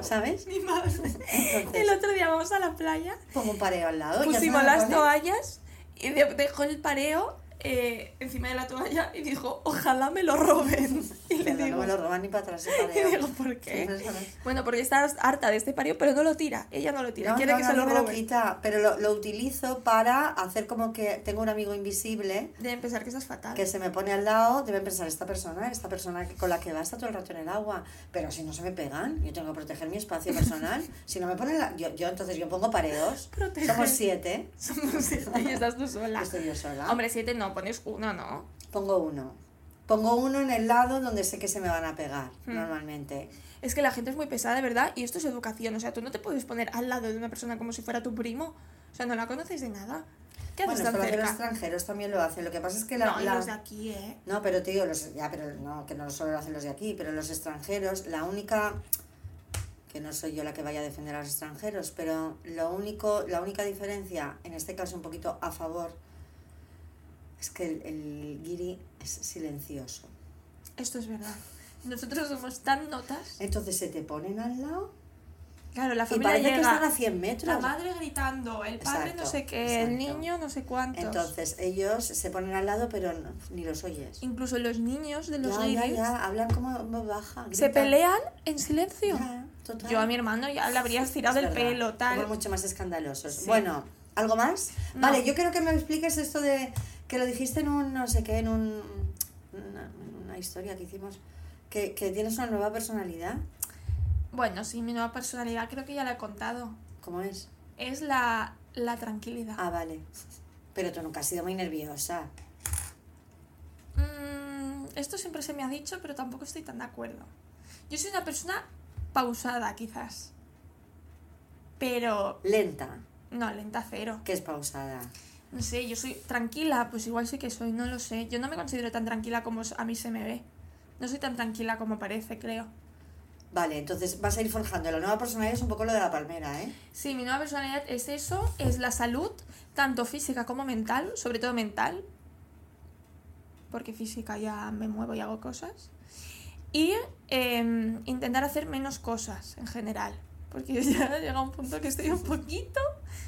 S1: ¿sabes?
S2: Mi madre.
S1: Entonces,
S2: El otro día vamos a la playa,
S1: pongo un pareo al lado.
S2: pusimos las toallas y de- dejó el pareo eh, encima de la toalla y dijo, ojalá me lo roben. Y le digo,
S1: no me lo roban ni para atrás
S2: y digo, ¿por qué?
S1: No, no, no.
S2: Bueno, porque está harta de este pareo, pero no lo tira. Ella no lo tira,
S1: No,
S2: quiere
S1: no,
S2: que se lo
S1: quita, pero lo, lo utilizo para hacer como que tengo un amigo invisible
S2: Deben pensar que eso es fatal.
S1: que se me pone al lado, deben pensar esta persona, esta persona con la que va está todo el rato en el agua, pero si no se me pegan, yo tengo que proteger mi espacio personal, si no me ponen la, yo, yo entonces yo pongo pareos,
S2: Protege.
S1: somos siete,
S2: Somos siete y estás tú sola.
S1: estoy yo sola,
S2: Hombre, siete no, pones uno, ¿no?
S1: pongo uno, pongo uno en el lado donde sé que se me van a pegar,
S2: Hmm.
S1: normalmente,
S2: Es que la gente es muy pesada, de verdad, y esto es educación. O sea, tú no te puedes poner al lado de una persona como si fuera tu primo. O sea, no la conoces de nada. ¿Qué
S1: bueno,
S2: haces tan
S1: los extranjeros también lo hacen, lo que pasa es que la...
S2: No, y
S1: la-
S2: los de aquí, ¿eh?
S1: No, pero tío, los, ya, pero no, que no solo lo hacen los de aquí, pero los extranjeros, la única, que no soy yo la que vaya a defender a los extranjeros, pero lo único, la única diferencia, en este caso un poquito a favor, es que el, el guiri es silencioso.
S2: Esto es verdad. Nosotros somos tan notas.
S1: Entonces se te ponen al lado
S2: Claro, la
S1: y
S2: familia
S1: parece que
S2: llega.
S1: están a 100 metros.
S2: La madre gritando, el padre no sé qué, el niño no sé cuántos.
S1: Entonces ellos se ponen al lado, pero no- ni los oyes.
S2: Incluso los niños de los
S1: Ya, ya,
S2: guiris
S1: ya, hablan como baja.
S2: se pelean en silencio.
S1: Ya, total.
S2: Yo a mi hermano ya le habría estirado
S1: Es
S2: el
S1: verdad,
S2: pelo, tal.
S1: Somos mucho más escandalosos.
S2: Sí.
S1: Bueno, ¿algo más?
S2: No.
S1: Vale, yo quiero que me expliques esto de que lo dijiste en un, no sé qué, en un, una, una historia que hicimos, que, que tienes una nueva personalidad.
S2: Bueno, sí, mi nueva personalidad creo que ya la he contado.
S1: ¿Cómo es?
S2: Es la, la tranquilidad.
S1: Ah, vale. Pero tú nunca has sido muy nerviosa.
S2: Mm, esto siempre se me ha dicho, pero tampoco estoy tan de acuerdo. Yo soy una persona pausada, quizás. Pero
S1: Lenta,
S2: no, lenta cero.
S1: que es pausada.
S2: No sé, yo soy tranquila, pues igual sí que soy, no lo sé. Yo no me considero tan tranquila como a mí se me ve. No soy tan tranquila como parece, creo.
S1: Vale, entonces vas a ir forjando. La nueva personalidad es un poco lo de la palmera, ¿eh?
S2: Sí, mi nueva personalidad es eso, es la salud, tanto física como mental, sobre todo mental, porque física ya me muevo y hago cosas. Y em, intentar hacer menos cosas en general, porque ya he llegado a un punto que estoy un poquito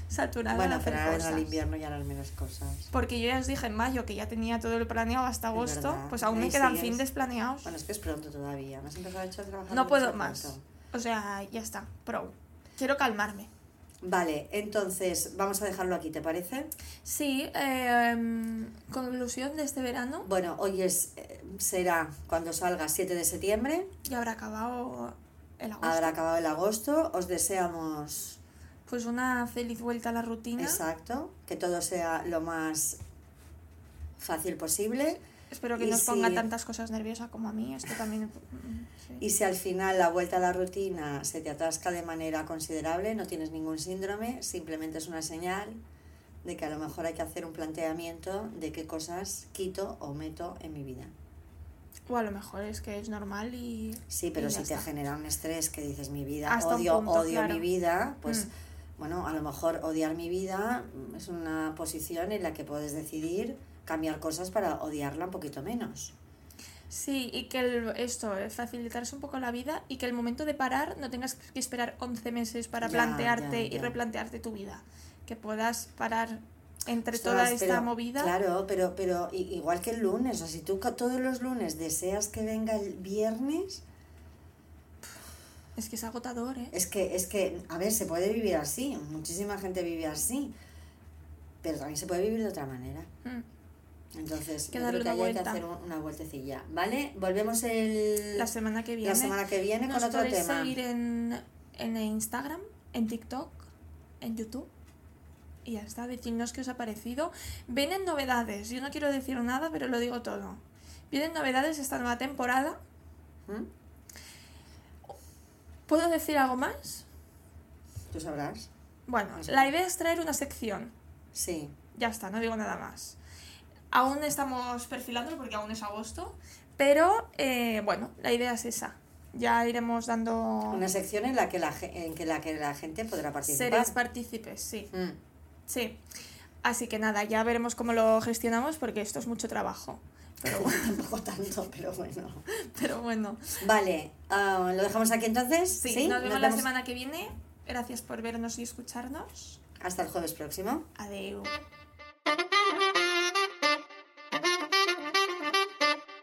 S2: saturada
S1: Bueno, pero ahora en el invierno ya harán menos cosas.
S2: Porque yo ya os dije en mayo que ya tenía todo lo planeado hasta agosto, pues aún
S1: Ahí
S2: me quedan
S1: sigues.
S2: fines planeados.
S1: Bueno, es que es pronto todavía. ¿No has empezado a echar trabajar?
S2: no puedo más. O sea, ya está, pro. Quiero calmarme.
S1: Vale, entonces vamos a dejarlo aquí, ¿te parece?
S2: Sí, eh, conclusión de este verano,
S1: Bueno, hoy es, eh, será cuando salga 7 de septiembre,
S2: ya habrá acabado el agosto.
S1: habrá acabado el agosto, os deseamos,
S2: Pues una feliz vuelta a la rutina.
S1: exacto, que todo sea lo más fácil posible
S2: Espero que
S1: Y
S2: no os ponga
S1: si-
S2: tantas cosas nerviosas como a mí. Esto también. mm, sí.
S1: y si al final la vuelta a la rutina se te atasca de manera considerable, no tienes ningún síndrome, simplemente es una señal de que a lo mejor hay que hacer un planteamiento de qué cosas quito o meto en mi vida.
S2: O a lo mejor es que es normal y.
S1: Sí, pero
S2: y
S1: si te
S2: está.
S1: genera un estrés que dices mi vida,
S2: Hasta
S1: odio,
S2: punto,
S1: odio
S2: claro.
S1: mi vida, pues
S2: Mm.
S1: bueno, a lo mejor odiar mi vida es una posición en la que puedes decidir cambiar cosas para odiarla un poquito menos.
S2: Sí, y que el- esto, eh, facilitarse un poco la vida y que el momento de parar no tengas que esperar 11 meses para
S1: Ya,
S2: plantearte
S1: ya,
S2: y replantearte tu vida. Que puedas parar entre
S1: Ostras,
S2: toda esta
S1: pero-
S2: movida.
S1: Claro, pero, pero igual que el lunes, o sea, si tú todos los lunes deseas que venga el viernes,
S2: Es que es agotador, ¿eh?
S1: es que, es que, a ver, se puede vivir así, muchísima gente vive así, pero también se puede vivir de otra manera.
S2: Mm.
S1: Entonces,
S2: Que
S1: yo creo que hay hacer un- una vueltecilla, ¿vale? Volvemos el,
S2: La semana que viene.
S1: la semana que viene
S2: Nos
S1: con otro tema.
S2: seguir en, en Instagram, en TikTok, en YouTube. Y ya está, decidnos qué os ha parecido. Vienen novedades. Yo no quiero decir nada, pero lo digo todo. Vienen novedades esta nueva temporada.
S1: ¿Mm?
S2: ¿Puedo decir algo más?
S1: Tú sabrás.
S2: Bueno,
S1: Eso.
S2: la idea es traer una sección.
S1: Sí.
S2: Ya está, no digo nada más. Aún estamos perfilándolo porque aún es agosto. Pero eh, bueno, la idea es esa. Ya iremos dando.
S1: Una sección en la que la, en que la, que la gente podrá participar.
S2: Seréis partícipes, sí.
S1: Mm.
S2: Sí. Así que nada, ya veremos cómo lo gestionamos porque esto es mucho trabajo. Pero bueno.
S1: Tampoco tanto, pero bueno.
S2: Pero bueno.
S1: Vale, ah, ¿lo dejamos aquí entonces?
S2: Sí, nos vemos la semana que viene. Gracias por vernos y escucharnos.
S1: Hasta el jueves próximo.
S2: Adiós.